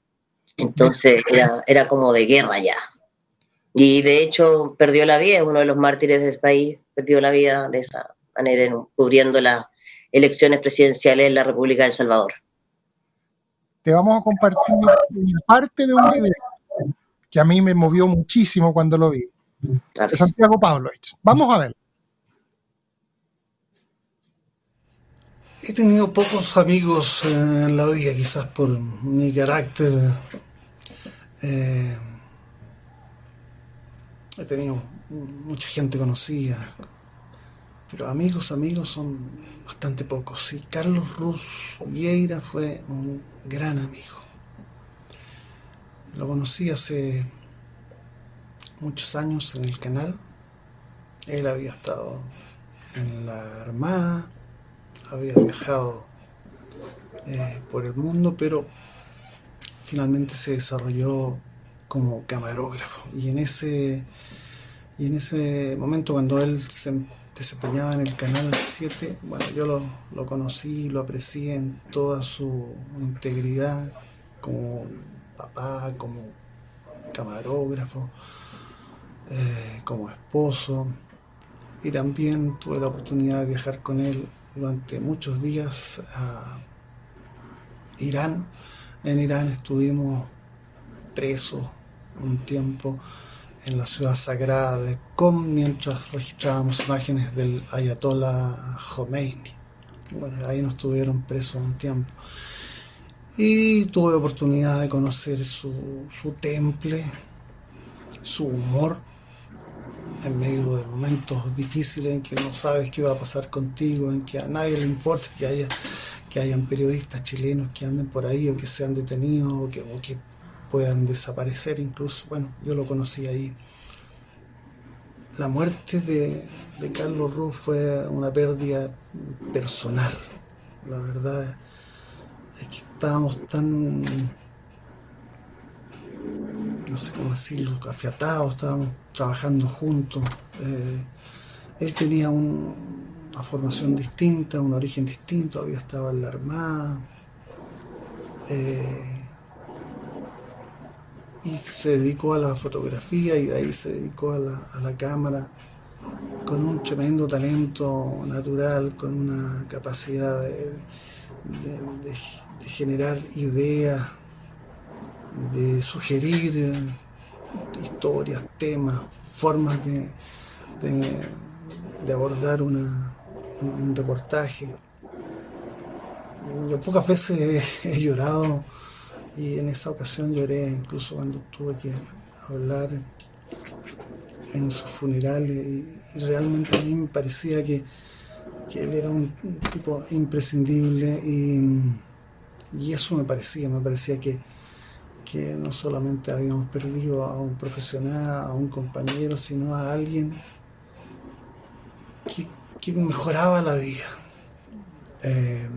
Entonces era, era como de guerra ya. Y de hecho perdió la vida, es uno de los mártires del país, perdió la vida de esa manera, cubriendo las elecciones presidenciales en la República de El Salvador. Te vamos a compartir parte de un video que a mí me movió muchísimo cuando lo vi, de Santiago Pavlovich. Vamos a ver. He tenido pocos amigos en la vida, quizás por mi carácter. Eh, he tenido mucha gente conocida, pero amigos, amigos son bastante pocos. Y Carlos Ruz Vieira fue un gran amigo. Lo conocí hace muchos años en el canal. Él había estado en la Armada, había viajado eh, por el mundo, pero finalmente se desarrolló como camarógrafo. Y en ese, y en ese momento, cuando él se desempeñaba en el canal 7, bueno, yo lo, lo conocí, lo aprecié en toda su integridad como papá, como camarógrafo, eh, como esposo. Y también tuve la oportunidad de viajar con él durante muchos días a Irán. En Irán estuvimos presos un tiempo en la ciudad sagrada de Qom mientras registrábamos imágenes del Ayatollah Khomeini. Bueno, ahí nos tuvieron presos un tiempo. Y tuve oportunidad de conocer su, su temple, su humor, en medio de momentos difíciles en que no sabes qué va a pasar contigo, en que a nadie le importa que haya que hayan periodistas chilenos que anden por ahí o que sean detenidos o que, o que puedan desaparecer incluso. Bueno, yo lo conocí ahí. La muerte de, Carlos Ruz fue una pérdida personal. La verdad es que estábamos tan, no sé cómo decirlo, afiatados, estábamos trabajando juntos. Eh, él tenía una formación distinta, un origen distinto, había estado en la Armada. Eh, y se dedicó a la fotografía y de ahí se dedicó a la, cámara con un tremendo talento natural, con una capacidad de, generar ideas, de sugerir eh, historias, temas, formas de, abordar un reportaje. Yo pocas veces he llorado y en esa ocasión lloré incluso cuando tuve que hablar en su funeral y, realmente a mí me parecía que, él era un, tipo imprescindible y, eso me parecía, me parecía que, que no solamente habíamos perdido a un profesional, a un compañero, sino a alguien que, mejoraba la vida. Eh,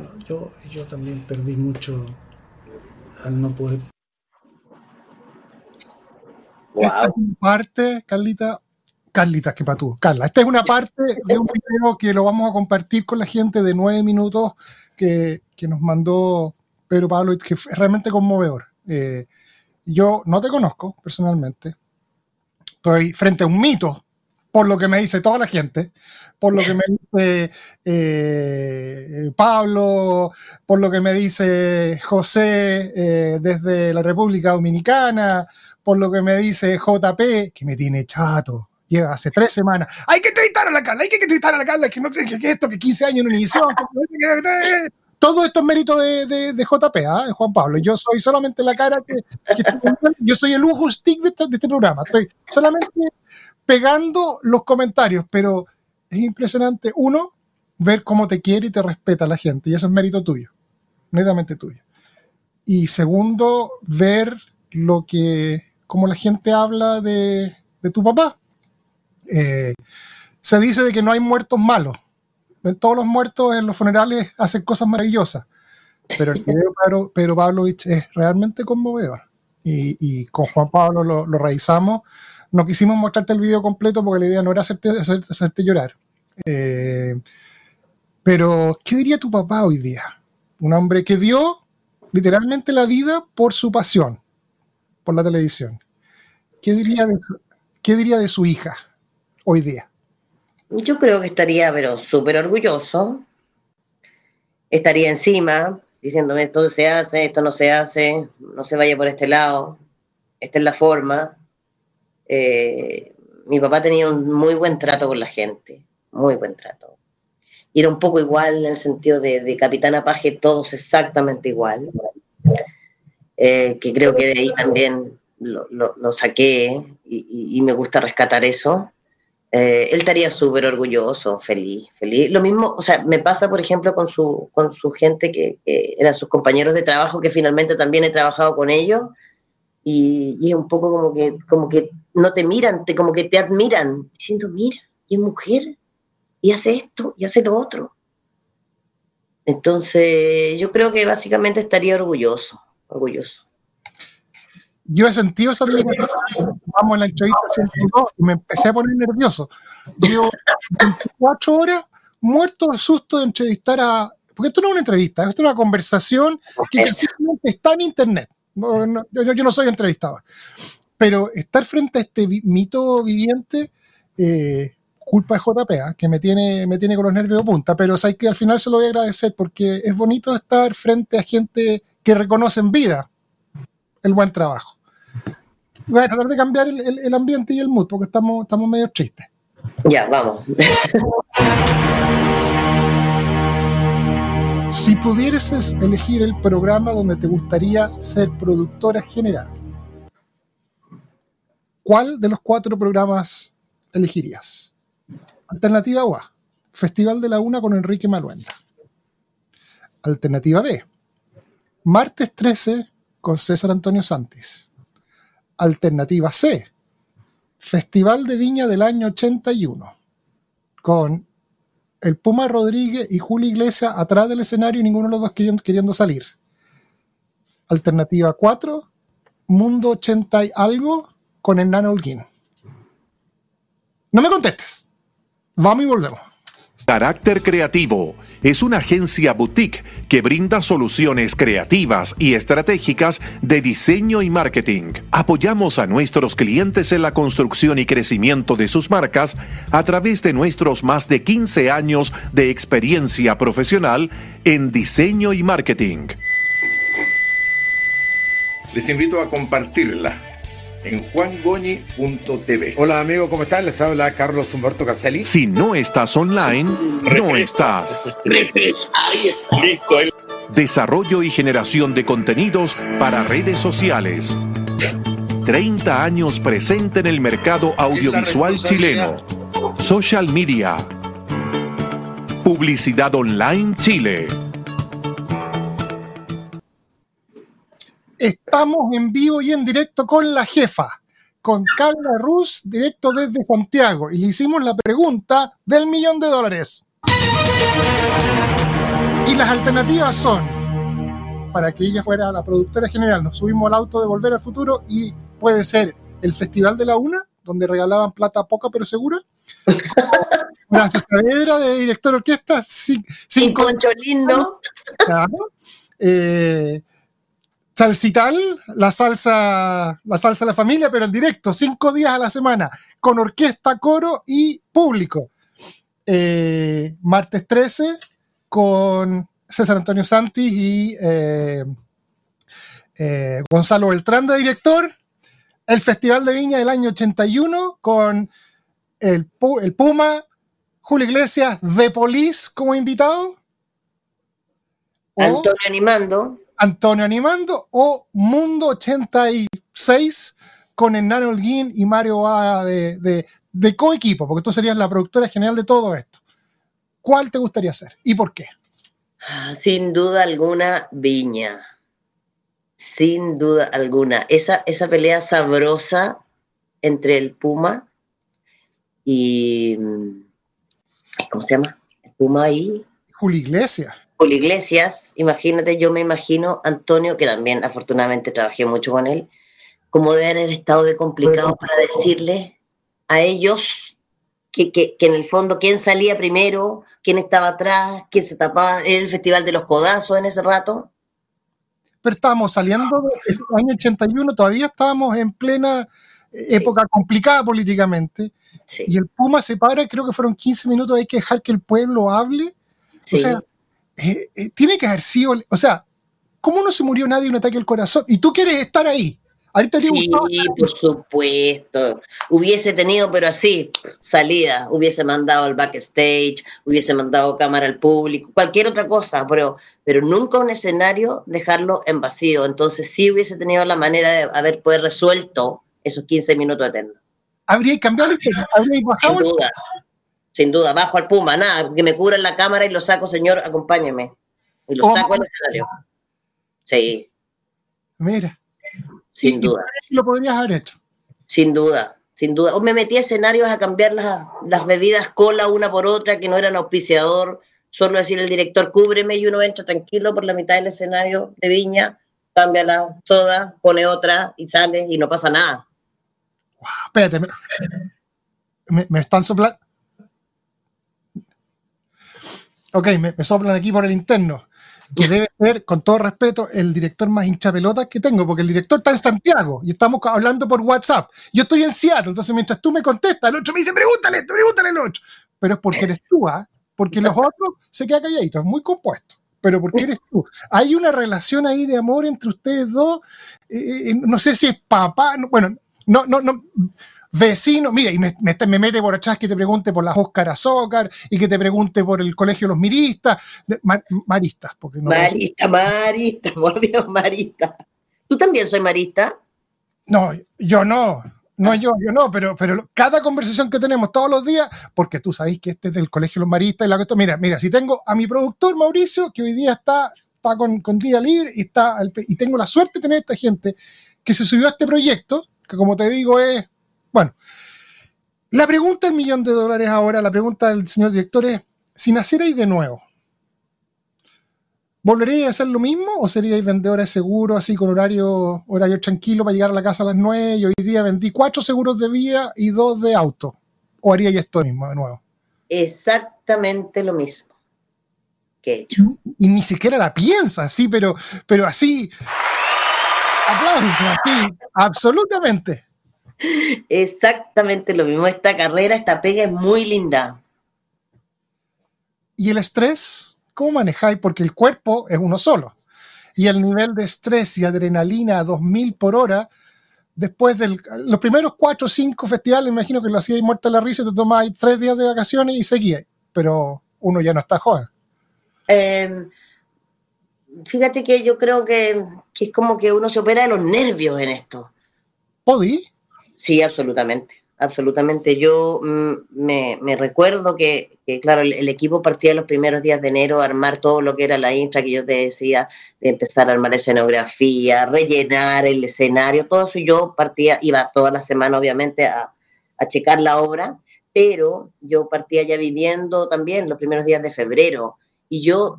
bueno, yo, yo también perdí mucho al no poder. Esta es una parte, Carlita, Carlita, que para tú, Carla, esta es una parte de un video que lo vamos a compartir con la gente de nueve minutos que, nos mandó Pedro Pablo, que fue realmente conmovedor. Eh, yo no te conozco personalmente, estoy frente a un mito, por lo que me dice toda la gente, por lo que me dice eh, Pablo, por lo que me dice José eh, desde la República Dominicana, por lo que me dice JP, que me tiene chato. Lleva hace tres semanas. Hay que entrevistar a la Carla, hay que entrevistar a la Carla, que no que, que esto, que 15 años no inició. todo esto es mérito de, de, de JP, ¿ah? Juan Pablo. Yo soy solamente la cara que. yo soy el lujo stick este, de este programa. Estoy solamente pegando los comentarios, pero es impresionante, uno, ver cómo te quiere y te respeta la gente, y eso es mérito tuyo, netamente tuyo. Y segundo, ver lo que, cómo la gente habla de, tu papá. Eh, se dice de que no hay muertos malos. Todos los muertos en los funerales hacen cosas maravillosas. pero el video de Pedro, Pavlovich es realmente conmovedor. Y, con Juan Pablo lo, revisamos. No quisimos mostrarte el video completo porque la idea no era hacerte, hacerte llorar. Eh, pero, ¿qué diría tu papá hoy día? Un hombre que dio literalmente la vida por su pasión, por la televisión. ¿Qué diría de, qué diría de su hija hoy día? Yo creo que estaría, pero súper orgulloso. Estaría encima, diciéndome esto se hace, esto no se hace, no se vaya por este lado, esta es la forma. Eh, mi papá tenía un muy buen trato con la gente, muy buen trato. Y era un poco igual en el sentido de, de Capitana Paje, todos exactamente igual. Eh, que creo que de ahí también lo, lo, saqué y, y, me gusta rescatar eso. Eh, él estaría súper orgulloso, feliz, feliz. Lo mismo, o sea, me pasa, por ejemplo, con su, con su gente que, eran sus compañeros de trabajo, que finalmente también he trabajado con ellos, y, y, es un poco como que, como que no te miran, te, como que te admiran, diciendo, mira, y es mujer, y hace esto, y hace lo otro. Entonces, yo creo que básicamente estaría orgulloso, orgulloso yo he sentido esa admiración. Vamos en la entrevista 102 y me empecé a poner nervioso. Llevo 24 horas muerto de susto de entrevistar a. Porque esto no es una entrevista, esto es una conversación que está en internet. yo, no soy entrevistador. Pero estar frente a este mito viviente, eh, culpa de JP, ¿ah? que me tiene, me tiene con los nervios de punta, pero hay que al final se lo voy a agradecer porque es bonito estar frente a gente que reconoce en vida el buen trabajo voy a tratar de cambiar el, ambiente y el mood porque estamos, estamos medio tristes. Ya, vamos. Si pudieras elegir el programa donde te gustaría ser productora general, ¿cuál de los cuatro programas elegirías? Alternativa A, Festival de la Una con Enrique Maluenda. Alternativa B, Martes 13 con César Antonio Santis. Alternativa C, Festival de Viña del año 81, con el Puma Rodríguez y Julio Iglesias atrás del escenario y ninguno de los dos queriendo, salir. Alternativa 4, Mundo 80 y algo con el Nano Holguín. No me contestes. Vamos y volvemos. Carácter Creativo es una agencia boutique que brinda soluciones creativas y estratégicas de diseño y marketing. Apoyamos a nuestros clientes en la construcción y crecimiento de sus marcas a través de nuestros más de 15 años de experiencia profesional en diseño y marketing. Les invito a compartirla en juangoñi.tv. Hola amigo, ¿cómo están? Les habla Carlos Humberto Caselli. Si no estás online, no estás. Desarrollo y generación de contenidos para redes sociales. 30 años presente en el mercado audiovisual chileno. Social media. Publicidad online Chile. Estamos en vivo y en directo con la jefa, con Carla Ruz, directo desde Santiago, y le hicimos la pregunta del millón de dólares. Y las alternativas son, para que ella fuera la productora general, nos subimos al auto de Volver al Futuro y puede ser el Festival de la Una, donde regalaban plata poca pero segura. Una Saavedra de director de orquesta, sin, sin concho lindo. Claro. Eh, Salsital, la salsa, la salsa de la familia, pero en directo, cinco días a la semana, con orquesta, coro y público. Eh, martes 13, con César Antonio Santi y eh, eh, Gonzalo Beltrán de director. El Festival de Viña del año 81, con el, Puma, Julio Iglesias, de Polis como invitado. Antonio animando. Antonio animando o Mundo 86 con Hernán Holguín y Mario A de, de, de coequipo, porque tú serías la productora general de todo esto. ¿Cuál te gustaría hacer y por qué? Ah, sin duda alguna, Viña. Sin duda alguna. Esa, esa pelea sabrosa entre el Puma y. ¿Cómo se llama? El Puma y. Julio Iglesias. Iglesias, imagínate, yo me imagino Antonio, que también afortunadamente trabajé mucho con él, como de haber estado de complicado para decirle a ellos que, que, que, en el fondo quién salía primero, quién estaba atrás, quién se tapaba, en el Festival de los Codazos en ese rato. Pero estábamos saliendo del año 81, todavía estábamos en plena época sí. complicada políticamente. Sí. Y el Puma se para, creo que fueron 15 minutos, hay que dejar que el pueblo hable. Sí. O sea, eh, eh, tiene que haber sido, o sea, ¿cómo no se murió nadie de un ataque al corazón? Y tú quieres estar ahí. Ahorita sí, por supuesto. Hubiese tenido, pero así, salida. Hubiese mandado al backstage, hubiese mandado cámara al público, cualquier otra cosa, pero, pero nunca un escenario dejarlo en vacío. Entonces sí hubiese tenido la manera de haber poder resuelto esos 15 minutos de tenda. ¿Habría cambiado? ¿Habría bajado? Sin duda. Sin duda, bajo al Puma, nada, que me cubran la cámara y lo saco, señor, acompáñeme. Y lo saco al escenario. Sí. Mira. Sin duda. Lo podrías haber hecho. Sin duda, sin duda. O me metí a escenarios a cambiar las, las bebidas cola una por otra que no eran auspiciador. Solo decir el director, cúbreme y uno entra tranquilo por la mitad del escenario de viña, cambia la soda, pone otra y sale y no pasa nada. Wow, espérate, me, me, me están soplando. Ok, me, me, soplan aquí por el interno. Que debe ser, con todo respeto, el director más hincha pelota que tengo, porque el director está en Santiago y estamos hablando por WhatsApp. Yo estoy en Seattle, entonces mientras tú me contestas, el otro me dice, pregúntale esto, pregúntale el otro. Pero es porque eres tú, ¿ah? ¿eh? Porque los otros se quedan calladitos, es muy compuesto. Pero porque eres tú. Hay una relación ahí de amor entre ustedes dos. Eh, no sé si es papá, no, bueno, no, no, no vecino, mira, y me, me, me, mete por atrás que te pregunte por las Óscar Azócar y que te pregunte por el colegio de los miristas, mar, maristas. Porque no marista, marista, por Dios, marista. ¿Tú también soy marista? No, yo no. No yo, yo no, pero, pero cada conversación que tenemos todos los días, porque tú sabes que este es del Colegio de los Maristas y la cuestión, mira, mira, si tengo a mi productor Mauricio, que hoy día está, está con, con día libre y, está, y tengo la suerte de tener a esta gente que se subió a este proyecto, que como te digo es bueno, la pregunta del millón de dólares ahora, la pregunta del señor director es, si nacierais de nuevo, ¿volveríais a hacer lo mismo o seríais vendedores seguros, así con horario, horario tranquilo para llegar a la casa a las 9 y hoy día vendí cuatro seguros de vía y dos de auto? ¿O haríais esto mismo de nuevo? Exactamente lo mismo que he hecho. Y, ni siquiera la piensas, sí, pero, pero así, aplausos, así, absolutamente. Exactamente lo mismo. Esta carrera, esta pega es muy linda. ¿Y el estrés? ¿Cómo manejáis? Porque el cuerpo es uno solo. Y el nivel de estrés y adrenalina a 2000 por hora, después de los primeros cuatro o cinco festivales, imagino que lo hacíais muerta la risa, te tomáis tres días de vacaciones y seguíais. Pero uno ya no está joven. Eh, fíjate que yo creo que, que, es como que uno se opera de los nervios en esto. ¿Podí? Sí, absolutamente, absolutamente. Yo mm, me, recuerdo que, claro, el, el, equipo partía los primeros días de enero a armar todo lo que era la infra que yo te decía, de empezar a armar escenografía, rellenar el escenario, todo eso. Yo partía, iba toda la semana, obviamente, a, a checar la obra, pero yo partía ya viviendo también los primeros días de febrero y yo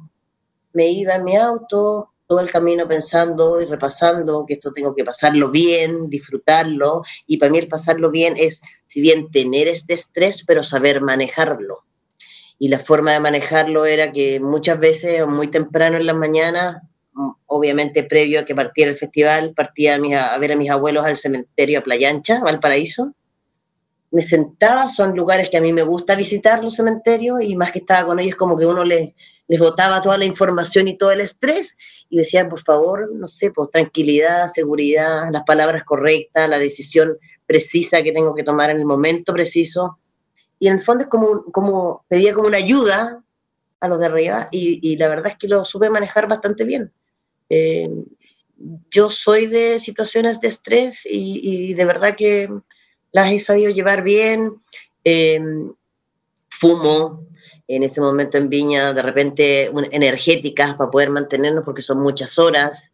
me iba en mi auto, todo el camino pensando y repasando que esto tengo que pasarlo bien, disfrutarlo, y para mí el pasarlo bien es, si bien tener este estrés, pero saber manejarlo. Y la forma de manejarlo era que muchas veces, muy temprano en las mañanas, obviamente previo a que partiera el festival, partía a, mis, a ver a mis abuelos al cementerio a Playa Ancha, Valparaíso, me sentaba, son lugares que a mí me gusta visitar los cementerios y más que estaba con ellos como que uno les, les botaba toda la información y todo el estrés y decían, por favor, no sé, pues tranquilidad, seguridad, las palabras correctas, la decisión precisa que tengo que tomar en el momento preciso. Y en el fondo es como, como pedía como una ayuda a los de arriba y, la verdad es que lo supe manejar bastante bien. Eh, yo soy de situaciones de estrés y de verdad que las he sabido llevar bien. Eh, fumo en ese momento en Viña, de repente energéticas para poder mantenernos porque son muchas horas,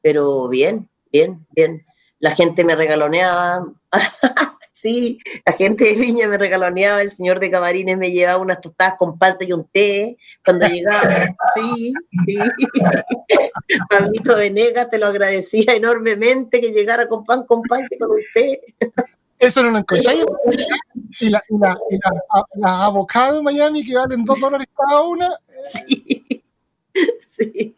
pero bien, bien, bien. La gente me regaloneaba. Sí, la gente de Viña me regaloneaba, el señor de Camarines me llevaba unas tostadas con palta y un té cuando llegaba. Sí, sí. Pablito Venegas te lo agradecía enormemente que llegara con pan con palta y con un té. Eso no lo encontré. Y las la, la, avocados en Miami que valen dos dólares cada una. Sí. Sí,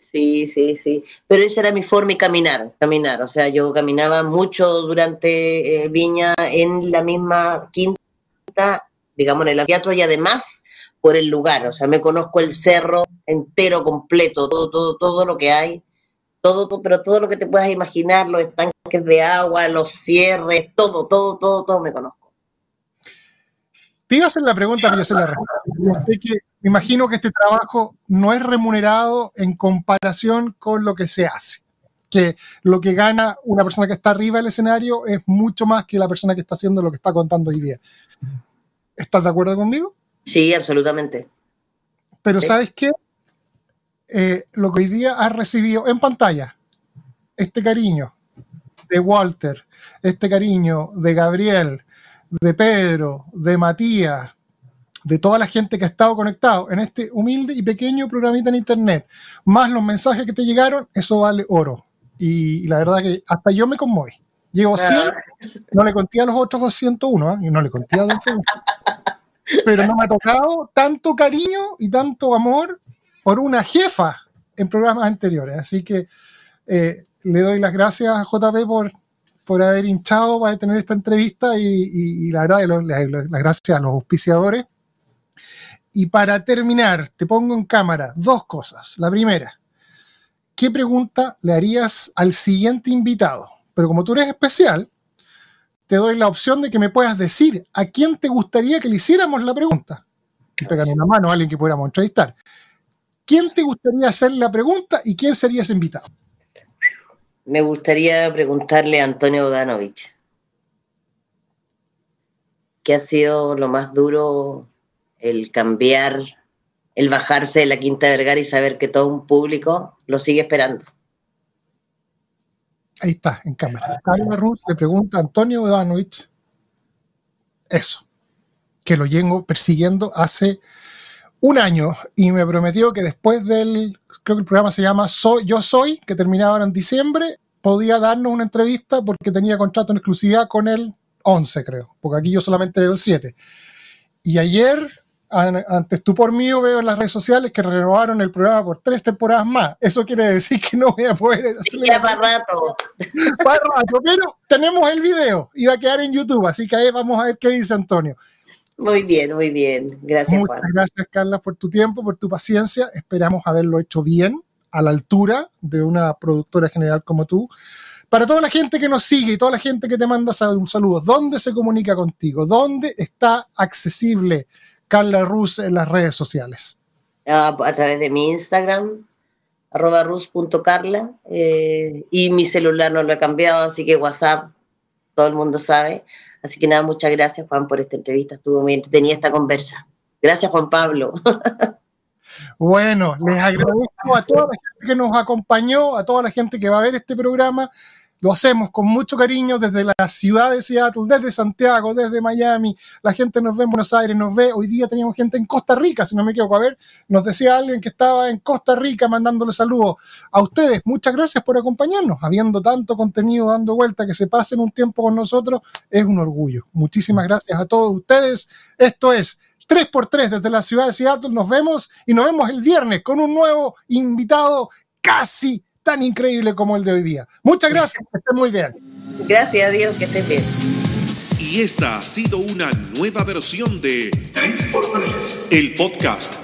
sí, sí, sí. Pero esa era mi forma de caminar, caminar. O sea, yo caminaba mucho durante eh, Viña en la misma quinta, digamos, en el teatro y además por el lugar. O sea, me conozco el cerro entero, completo, todo, todo, todo lo que hay. Todo, todo, pero todo lo que te puedas imaginar, los estanques de agua, los cierres, todo, todo, todo, todo me conozco. Te iba a hacer la pregunta, pero yo sé la sé que me imagino que este trabajo no es remunerado en comparación con lo que se hace. Que lo que gana una persona que está arriba del escenario es mucho más que la persona que está haciendo lo que está contando hoy día. ¿Estás de acuerdo conmigo? Sí, absolutamente. Pero ¿sabes qué? Eh, lo que hoy día has recibido en pantalla, este cariño de Walter, este cariño de Gabriel, de Pedro, de Matías, de toda la gente que ha estado conectado en este humilde y pequeño programita en internet, más los mensajes que te llegaron, eso vale oro. Y, la verdad que hasta yo me conmoví. Llevo 100, no le conté a los otros 201, ¿eh? y no le conté a Don Pero no me ha tocado tanto cariño y tanto amor por una jefa en programas anteriores. Así que eh, le doy las gracias a JP por, por haber hinchado para tener esta entrevista y, la verdad, las gracias a los auspiciadores y para terminar, te pongo en cámara dos cosas. La primera, ¿qué pregunta le harías al siguiente invitado? Pero como tú eres especial, te doy la opción de que me puedas decir a quién te gustaría que le hiciéramos la pregunta. Pegan una mano a alguien que pudiéramos entrevistar. ¿Quién te gustaría hacer la pregunta y quién sería ese invitado? Me gustaría preguntarle a Antonio Bodanovich. ¿Qué ha sido lo más duro el cambiar, el bajarse de la Quinta Vergara y saber que todo un público lo sigue esperando. Ahí está, en cámara. Carla Ruz le pregunta a Antonio Bodanovich eso, que lo llevo persiguiendo hace un año y me prometió que después del, creo que el programa se llama Soy, Yo Soy, que terminaba ahora en diciembre, podía darnos una entrevista porque tenía contrato en exclusividad con el 11, creo, porque aquí yo solamente veo el 7. Y ayer antes tú por mí veo en las redes sociales que renovaron el programa por tres temporadas más. Eso quiere decir que no voy a poder hacerle. Ya para rato. Para rato, pero tenemos el video y va a quedar en YouTube, así que ahí vamos a ver qué dice Antonio. Muy bien, muy bien. Gracias, Muchas gracias, Carla, por tu tiempo, por tu paciencia. Esperamos haberlo hecho bien, a la altura de una productora general como tú. Para toda la gente que nos sigue y toda la gente que te manda saludos, ¿dónde se comunica contigo? ¿Dónde está accesible? Carla Rus en las redes sociales? a través de mi Instagram, arroba rus.carla, eh, y mi celular no lo he cambiado, así que WhatsApp, todo el mundo sabe. Así que nada, muchas gracias Juan por esta entrevista, estuvo muy entretenida esta conversa. Gracias Juan Pablo. Bueno, les agradezco a toda la gente que nos acompañó, a toda la gente que va a ver este programa. Lo hacemos con mucho cariño desde la ciudad de Seattle, desde Santiago, desde Miami. La gente nos ve en Buenos Aires, nos ve. Hoy día teníamos gente en Costa Rica, si no me equivoco. A ver, nos decía alguien que estaba en Costa Rica mandándole saludos. A ustedes, muchas gracias por acompañarnos. Habiendo tanto contenido dando vuelta, que se pasen un tiempo con nosotros, es un orgullo. Muchísimas gracias a todos ustedes. Esto es 3x3 desde la ciudad de Seattle. Nos vemos y nos vemos el viernes con un nuevo invitado casi tan increíble como el de hoy día. Muchas gracias, que estén muy bien. Gracias a Dios, que estés bien. Y esta ha sido una nueva versión de 3x3, el podcast